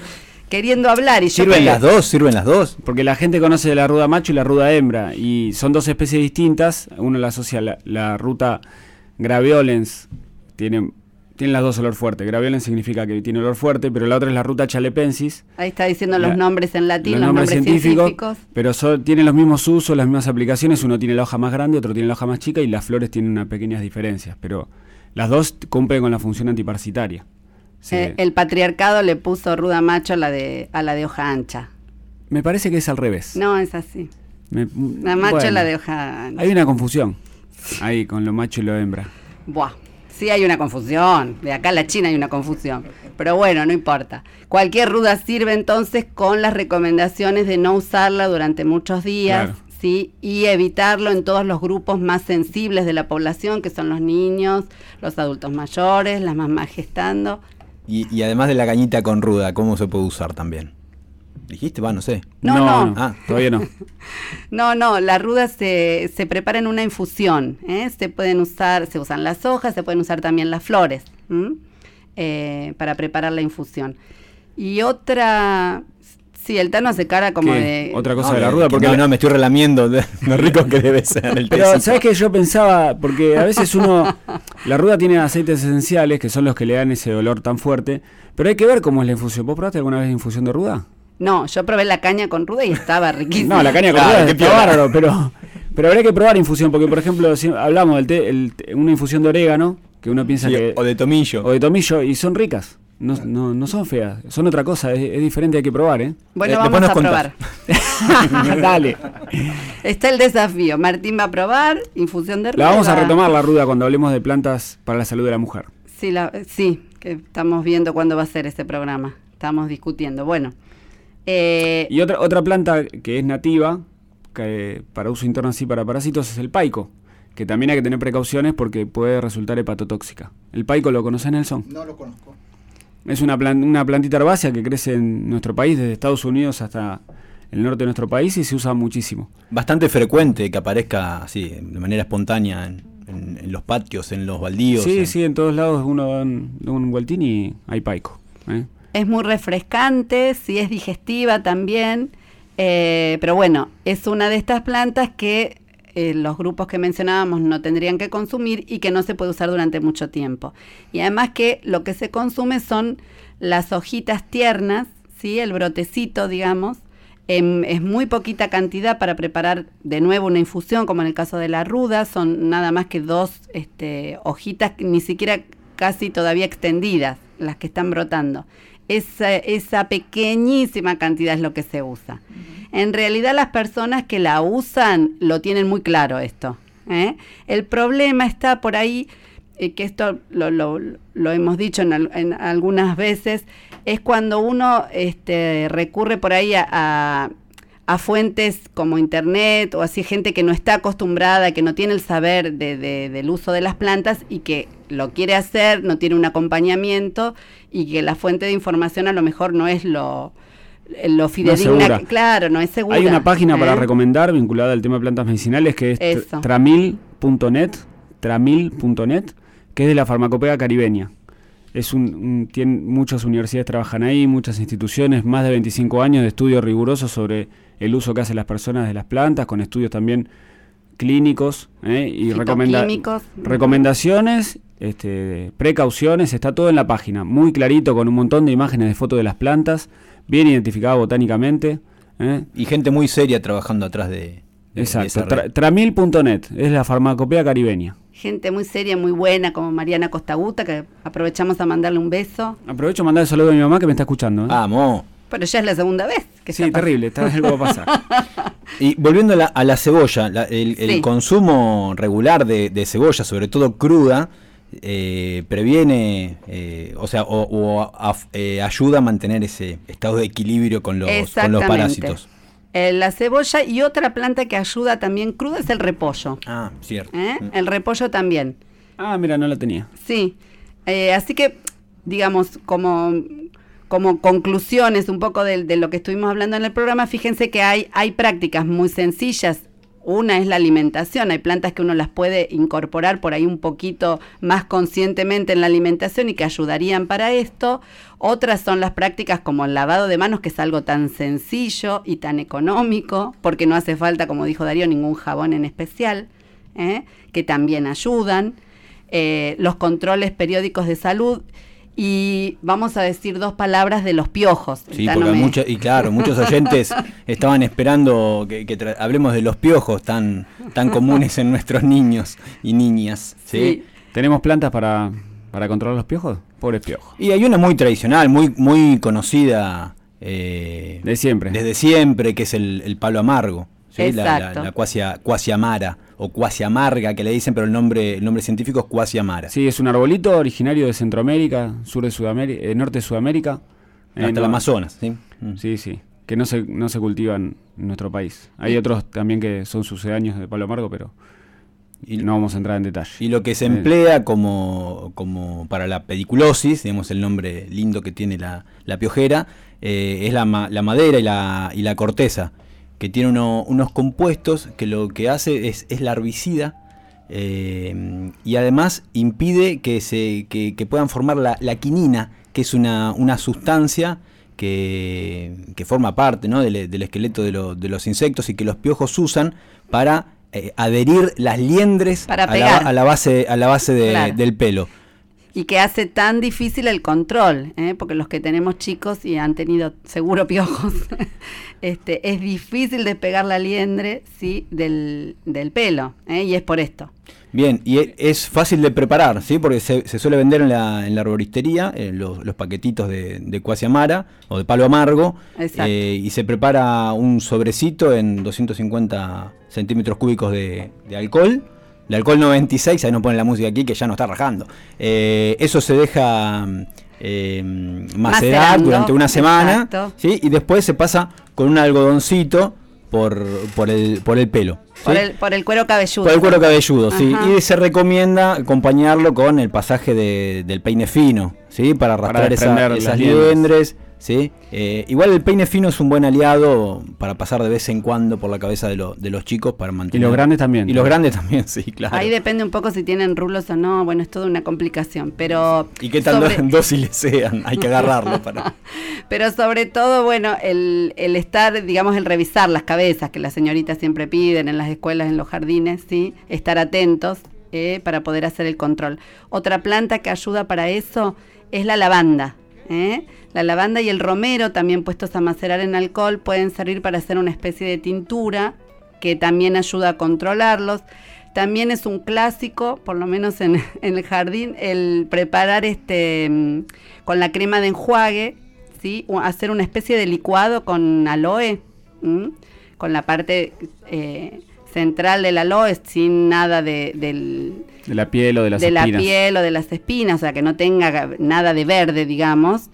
Speaker 3: queriendo hablar y yo
Speaker 6: ¿Sirven las dos? ¿Sirven las dos?
Speaker 4: Porque la gente conoce la ruda macho y la ruda hembra. Y son dos especies distintas. Uno la asocia la, la ruta graveolens. Tiene, tiene las dos olor fuerte. Graveolens significa que tiene olor fuerte, pero la otra es la ruta chalepensis.
Speaker 3: Ahí está diciendo los nombres en latín,
Speaker 4: los
Speaker 3: los,
Speaker 4: nombres
Speaker 3: nombres
Speaker 4: científicos,
Speaker 3: científicos.
Speaker 4: pero son- tienen los mismos usos, las mismas aplicaciones. Uno tiene la hoja más grande, otro tiene la hoja más chica y las flores tienen unas pequeñas diferencias. Pero las dos cumplen con la función antiparasitaria. Sí.
Speaker 3: Eh, el patriarcado le puso ruda macho a la de, a la de hoja ancha.
Speaker 4: Me parece que es al revés.
Speaker 3: No, es así.
Speaker 4: Me-
Speaker 3: La macho
Speaker 4: bueno,
Speaker 3: la de hoja ancha.
Speaker 4: Hay una confusión ahí con lo macho y lo hembra.
Speaker 3: Buah, sí hay una confusión. De acá a la China hay una confusión. Pero bueno, no importa. Cualquier ruda sirve entonces con las recomendaciones de no usarla durante muchos días.
Speaker 4: Claro.
Speaker 3: ¿sí? Y evitarlo en todos los grupos más sensibles de la población, que son los niños, los adultos mayores, las mamás gestando.
Speaker 6: Y, y además de la cañita con ruda, ¿cómo se puede usar también? ¿Dijiste? Va, no sé.
Speaker 3: No, no.
Speaker 6: Ah.
Speaker 4: todavía no.
Speaker 3: No, no, la ruda se, se prepara en una infusión. ¿eh? Se pueden usar, se usan las hojas, se pueden usar también las flores ¿m? Eh, para preparar la infusión. Y otra, sí, el Tano hace cara como
Speaker 4: ¿Qué?
Speaker 3: de...
Speaker 4: Otra cosa
Speaker 6: No,
Speaker 4: de la ruda,
Speaker 6: que
Speaker 4: porque
Speaker 6: no, no, me estoy relamiendo de lo rico que debe ser el
Speaker 4: Pero. ¿sabes qué? Yo pensaba, porque a veces uno. La ruda tiene aceites esenciales que son los que le dan ese olor tan fuerte. Pero hay que ver cómo es la infusión. ¿Vos probaste alguna vez infusión de ruda?
Speaker 3: No, yo probé la caña con ruda y estaba riquísima.
Speaker 4: No, la caña con
Speaker 6: Claro,
Speaker 4: ruda
Speaker 6: piola.
Speaker 4: bárbaro, pero. Pero habría que probar infusión, porque por ejemplo, si hablamos del té, el té- una infusión de orégano, que uno piensa
Speaker 6: Sí,
Speaker 4: que.
Speaker 6: o de tomillo.
Speaker 4: o de tomillo, y son ricas. No, no, no son feas, son otra cosa, es, es diferente, hay que probar, ¿eh?
Speaker 3: Bueno,
Speaker 6: Eh,
Speaker 3: vamos a probar.
Speaker 4: Dale.
Speaker 3: Está el desafío. Martín va a probar infusión de ruda.
Speaker 4: La vamos a retomar la ruda cuando hablemos de plantas para la salud de la mujer.
Speaker 3: Sí, la- sí, que estamos viendo cuándo va a ser ese programa. Estamos discutiendo. Bueno. eh,
Speaker 4: Y otra, otra planta que es nativa, que para uso interno así para parásitos, es el paico, que también hay que tener precauciones porque puede resultar hepatotóxica. ¿El paico lo conoce Nelson?
Speaker 5: No lo conozco.
Speaker 4: Es una, plan- una plantita herbácea que crece en nuestro país, desde Estados Unidos hasta el norte de nuestro país y se usa muchísimo.
Speaker 6: Bastante frecuente que aparezca así, de manera espontánea en, en- en los patios, en los baldíos.
Speaker 4: Sí,
Speaker 6: en-
Speaker 4: sí, en todos lados uno da un, un vueltín y hay paico. ¿eh?
Speaker 3: Es muy refrescante, sí es digestiva también, eh, pero bueno, es una de estas plantas que eh, los grupos que mencionábamos no tendrían que consumir y que no se puede usar durante mucho tiempo. Y además que lo que se consume son las hojitas tiernas, ¿sí? el brotecito, digamos, em, es muy poquita cantidad para preparar de nuevo una infusión, como en el caso de la ruda, son nada más que dos este, hojitas, ni siquiera casi todavía extendidas, las que están brotando. Esa, pequeñísima cantidad es lo que se usa. En realidad las personas que la usan lo tienen muy claro esto. ¿eh? El problema está por ahí, eh, que esto lo, lo- lo hemos dicho en, al- en algunas veces, es cuando uno este, recurre por ahí a, a- fuentes como internet o así gente que no está acostumbrada, que no tiene el saber de- del uso de las plantas y que lo quiere hacer, no tiene un acompañamiento y que la fuente de información a lo mejor no es lo, lo fidedigna. que- claro, no es segura.
Speaker 4: Hay una página para
Speaker 3: ¿eh?
Speaker 4: recomendar vinculada al tema de plantas medicinales que es tramil.net, tramil.net, que es de la farmacopea caribeña. Es un, un- tiene, muchas universidades trabajan ahí, muchas instituciones, más de 25 años de estudios rigurosos sobre el uso que hacen las personas de las plantas, con estudios también clínicos ¿eh? y recomenda-
Speaker 3: Fitoquímicos.
Speaker 4: recomendaciones, este, precauciones, está todo en la página, muy clarito con un montón de imágenes de fotos de las plantas, bien identificado botánicamente. ¿eh?
Speaker 6: Y gente muy seria trabajando atrás de, de- de
Speaker 4: Exacto,
Speaker 6: red.
Speaker 4: tramil.net, es la farmacopea caribeña.
Speaker 3: Gente muy seria, muy buena, como Mariana Costaguta, que aprovechamos a mandarle un beso.
Speaker 4: Aprovecho a mandar el saludo a mi mamá que me está escuchando. ¿eh?
Speaker 6: Vamos.
Speaker 3: Pero ya es la segunda vez que
Speaker 4: sí,
Speaker 3: está
Speaker 4: terrible, está algo va a pasar.
Speaker 6: Y volviendo a la, a la cebolla, la- el, consumo regular de, de cebolla, sobre todo cruda, eh, previene, eh, o sea, o, o a- eh, ayuda a mantener ese estado de equilibrio con los, con los parásitos.
Speaker 3: La cebolla y otra planta que ayuda también cruda es el repollo.
Speaker 6: Ah, cierto. Mm.
Speaker 3: El repollo también.
Speaker 4: Ah, mira, no la tenía.
Speaker 3: Sí. Así que, digamos, como, como conclusiones un poco de, lo que estuvimos hablando en el programa, fíjense que hay, hay prácticas muy sencillas. Una es la alimentación, hay plantas que uno las puede incorporar por ahí un poquito más conscientemente en la alimentación y que ayudarían para esto. Otras son las prácticas como el lavado de manos, que es algo tan sencillo y tan económico, porque no hace falta, como dijo Darío, ningún jabón en especial, ¿eh? que también ayudan eh, los controles periódicos de salud y vamos a decir dos palabras de los piojos.
Speaker 6: Sí, porque
Speaker 3: no me-
Speaker 6: mucho- y claro, muchos oyentes estaban esperando que, que tra- hablemos de los piojos tan, tan comunes en nuestros niños y niñas. ¿sí?
Speaker 3: Sí.
Speaker 4: ¿Tenemos plantas para, para controlar los piojos? Pobres piojos.
Speaker 6: Y hay una muy tradicional, muy, muy conocida eh,
Speaker 4: De siempre.
Speaker 6: desde siempre, que es el, el palo amargo. ¿sí? La, la,
Speaker 3: Exacto.
Speaker 6: la cuasia, cuasiamara o cuasiamarga que le dicen, pero el nombre, el nombre científico es cuasiamara.
Speaker 4: Sí, es un arbolito originario de Centroamérica, sur de Sudamérica, eh, norte de Sudamérica.
Speaker 6: Hasta
Speaker 4: no-
Speaker 6: el Amazonas. ¿sí? Mm.
Speaker 4: Sí, sí. Que no se, no se cultivan en nuestro país. Hay otros también que son sucedáneos de palo amargo, pero
Speaker 6: Y-
Speaker 4: no vamos a entrar en detalle.
Speaker 6: Y lo que se
Speaker 4: Eh,
Speaker 6: emplea como, como para la pediculosis, digamos el nombre lindo que tiene la, la piojera, eh, es la, la madera y la, y la corteza, que tiene uno- unos compuestos que lo que hace es, es la herbicida eh, y además impide que, se, que, que puedan formar la, la quinina, que es una, una sustancia que, que forma parte ¿no? del, del esqueleto de, lo- de los insectos y que los piojos usan para eh, adherir las liendres
Speaker 3: Para
Speaker 6: a, la,
Speaker 3: pegar.
Speaker 6: a la base, a la base de-
Speaker 3: Claro.
Speaker 6: del pelo.
Speaker 3: Y que hace tan difícil el control, ¿eh? porque los que tenemos chicos y han tenido seguro piojos, este, es difícil despegar la liendre ¿sí? del, del pelo, ¿eh? y es por esto.
Speaker 6: Bien, y e- es fácil de preparar, ¿sí? Porque se, se suele vender en la, en la arboristería eh, los, los paquetitos de, de cuasiamara o de palo amargo. Eh, y se prepara un sobrecito en 250 centímetros cúbicos de, de alcohol. De alcohol 96, ahí no ponen la música aquí que ya no está rajando. Eh, eso se deja eh, macerar
Speaker 3: Macerando,
Speaker 6: durante una semana. Y después se pasa con un algodoncito por, por, el, por el pelo.
Speaker 3: Por, el, por el cuero cabelludo.
Speaker 6: Por el cuero cabelludo, sí.
Speaker 3: Ajá.
Speaker 6: Y se recomienda acompañarlo con el pasaje de- del peine fino, ¿sí? Para arrastrar esa- esas
Speaker 4: liendres.
Speaker 6: liendres, ¿sí? Eh, igual el peine fino es un buen aliado para pasar de vez en cuando por la cabeza de, lo- de los chicos para mantener...
Speaker 4: los grandes también.
Speaker 6: Y los grandes también, sí, claro.
Speaker 3: Ahí depende un poco si tienen rulos o no, bueno, es toda una complicación, pero...
Speaker 6: Y qué tan
Speaker 3: sobre-
Speaker 6: dóciles sean, hay que agarrarlo para...
Speaker 3: Pero sobre todo, bueno, el, el estar, digamos, el revisar las cabezas que las señoritas siempre piden en las escuelas, en los jardines, ¿sí? Estar atentos eh, para poder hacer el control. Otra planta que ayuda para eso es la lavanda. ¿Eh? La lavanda y el romero, también puestos a macerar en alcohol, pueden servir para hacer una especie de tintura que también ayuda a controlarlos. También es un clásico, por lo menos en, el jardín, el preparar este mm, con la crema de enjuague, ¿sí? Hacer una especie de licuado con aloe, con la parte eh, central del aloe, sin nada de, del,
Speaker 4: De la piel o de las
Speaker 3: de la
Speaker 4: espinas.
Speaker 3: piel o de las espinas, o sea, que no tenga nada de verde, digamos.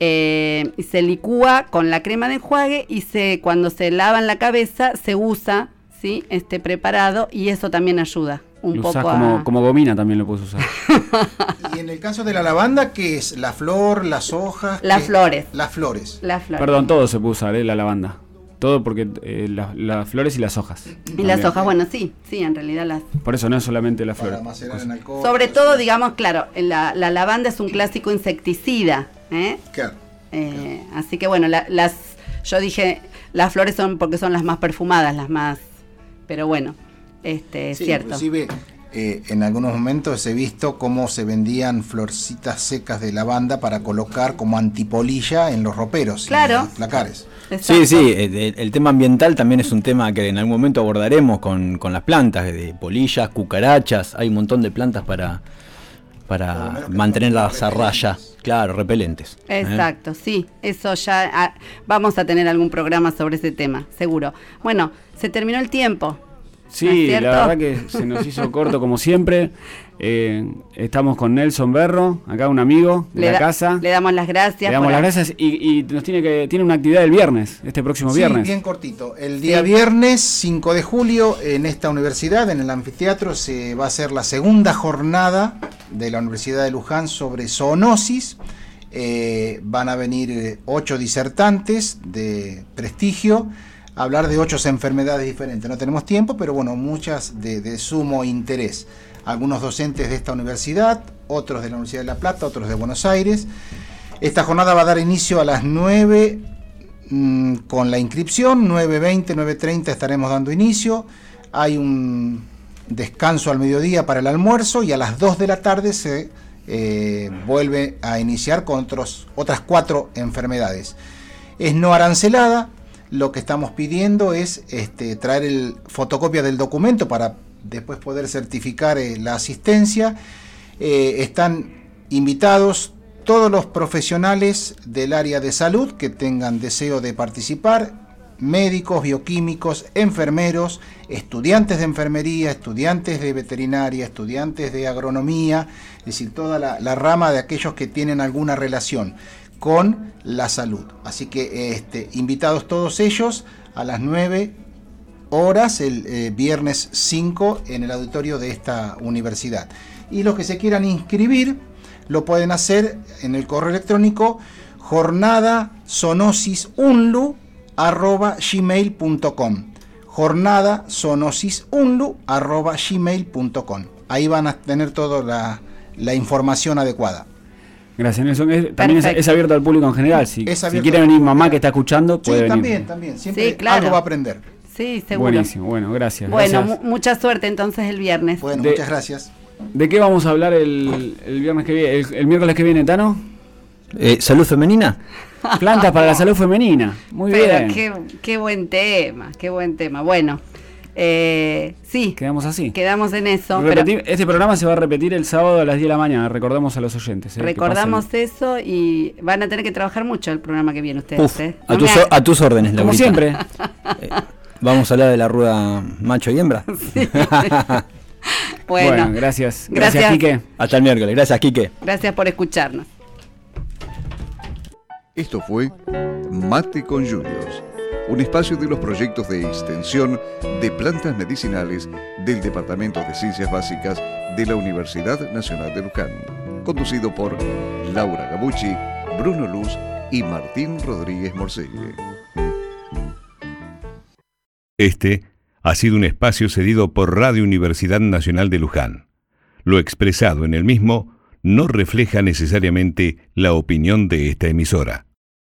Speaker 3: Eh, y se licúa con la crema de enjuague y se cuando se lavan la cabeza se usa ¿sí? este preparado y eso también ayuda un
Speaker 4: Lo
Speaker 3: poco
Speaker 4: usás
Speaker 3: a...
Speaker 4: como, como gomina también lo puedes usar.
Speaker 5: Y en el caso de la lavanda, ¿qué es? ¿La flor, las hojas?
Speaker 3: Las flores.
Speaker 5: Las flores.
Speaker 3: la flor.
Speaker 4: Perdón, todo se puede usar, ¿eh? la lavanda. Todo porque eh, la- las flores y las hojas.
Speaker 3: y las hojas, bueno, sí, sí, en realidad las...
Speaker 4: Por eso no es solamente las flores.
Speaker 5: macerar en alcohol.
Speaker 3: Sobre todo, digamos, claro, la, la lavanda es un clásico insecticida, ¿eh?
Speaker 5: Claro.
Speaker 3: Eh, así que bueno, la- las, yo dije, las flores son porque son las más perfumadas, las más, pero bueno, este,
Speaker 5: Sí,
Speaker 3: cierto.
Speaker 5: Inclusive eh, en algunos momentos he visto cómo se vendían florcitas secas de lavanda para colocar como antipolilla en los roperos, y
Speaker 3: Claro.
Speaker 5: en los placares.
Speaker 3: Exacto.
Speaker 6: Sí, sí, el, tema ambiental también es un tema que en algún momento abordaremos con, con las plantas, de polillas, cucarachas, hay un montón de plantas para, para mantenerlas a raya, claro, repelentes. ¿eh?
Speaker 3: Exacto, sí, eso ya ah, vamos a tener algún programa sobre ese tema, seguro. Bueno, se terminó el tiempo. ¿no es
Speaker 4: Sí, la verdad que se nos hizo corto como siempre. Eh, estamos con Nelson Berro, acá un amigo de
Speaker 3: le,
Speaker 4: la
Speaker 3: da-
Speaker 4: casa.
Speaker 3: le damos las gracias.
Speaker 4: Le damos las gracias y, y nos tiene que tiene una actividad el viernes, este próximo
Speaker 5: Sí,
Speaker 4: viernes.
Speaker 5: bien cortito. El día viernes 5 de julio en esta universidad, en el anfiteatro, se va a hacer la segunda jornada de la Universidad de Luján sobre zoonosis. Eh, van a venir eh, ocho disertantes de prestigio a hablar de ocho enfermedades diferentes. No tenemos tiempo, pero bueno, muchas de, de sumo interés. Algunos docentes de esta universidad, otros de la Universidad de La Plata, otros de Buenos Aires. Esta jornada va a dar inicio a las 9 mm, con la inscripción, 9.20, 9.30 estaremos dando inicio. Hay un descanso al mediodía para el almuerzo y a las 2 de la tarde se eh, vuelve a iniciar con otros, otras cuatro enfermedades. Es no arancelada, lo que estamos pidiendo es este, traer el fotocopia del documento para después poder certificar eh, la asistencia. Eh, están invitados todos los profesionales del área de salud que tengan deseo de participar, médicos, bioquímicos, enfermeros, estudiantes de enfermería, estudiantes de veterinaria, estudiantes de agronomía, es decir, toda la, rama de aquellos que tienen alguna relación con la salud. Así que este, invitados todos ellos a las 9 horas el eh, viernes 5 en el auditorio de esta universidad. Y los que se quieran inscribir lo pueden hacer en el correo electrónico jornada gmail.com jornada gmail.com ahí van a tener toda la, la información adecuada
Speaker 4: Gracias, Nelson. Es- también es, abierto al público en general. Si, si quiere venir mamá que está escuchando, puede
Speaker 5: sí,
Speaker 4: venir.
Speaker 5: también, también. Siempre
Speaker 3: Sí, claro.
Speaker 5: algo va a aprender.
Speaker 3: Sí, seguro.
Speaker 4: Buenísimo, bueno, gracias.
Speaker 3: Bueno,
Speaker 4: gracias.
Speaker 3: mucha suerte entonces el viernes.
Speaker 5: Bueno,
Speaker 4: De-
Speaker 5: muchas gracias.
Speaker 4: ¿De qué vamos a hablar el, el viernes que viene? El, el miércoles que viene, Tano?
Speaker 6: Eh, ¿Salud femenina?
Speaker 4: Plantas para la salud femenina. Muy
Speaker 3: Pero
Speaker 4: bien.
Speaker 3: qué, qué buen tema, qué buen tema. Bueno, eh, sí,
Speaker 4: Quedamos así.
Speaker 3: quedamos en eso. pero
Speaker 4: este programa se va a repetir el sábado a las 10 de la mañana. Recordamos a los oyentes. eh,
Speaker 3: recordamos eso y van a tener que trabajar mucho el programa que viene ustedes.
Speaker 6: Uf,
Speaker 3: ¿eh?
Speaker 6: a, tus, a tus órdenes,
Speaker 4: Como
Speaker 6: Laurita.
Speaker 4: siempre.
Speaker 6: Vamos a hablar de la rueda macho y hembra.
Speaker 4: Bueno,
Speaker 3: bueno,
Speaker 4: gracias. Gracias,
Speaker 3: Gracias.
Speaker 4: Quique.
Speaker 6: Hasta el miércoles. Gracias, Quique.
Speaker 3: gracias por escucharnos.
Speaker 1: Esto fue Mate con Yuyos, un espacio de los proyectos de extensión de plantas medicinales del Departamento de Ciencias Básicas de la Universidad Nacional de Luján, conducido por Laura Gabucci, Bruno Luz y Martín Rodríguez Morcelle.
Speaker 9: Este ha sido un espacio cedido por Radio Universidad Nacional de Luján. Lo expresado en el mismo no refleja necesariamente la opinión de esta emisora.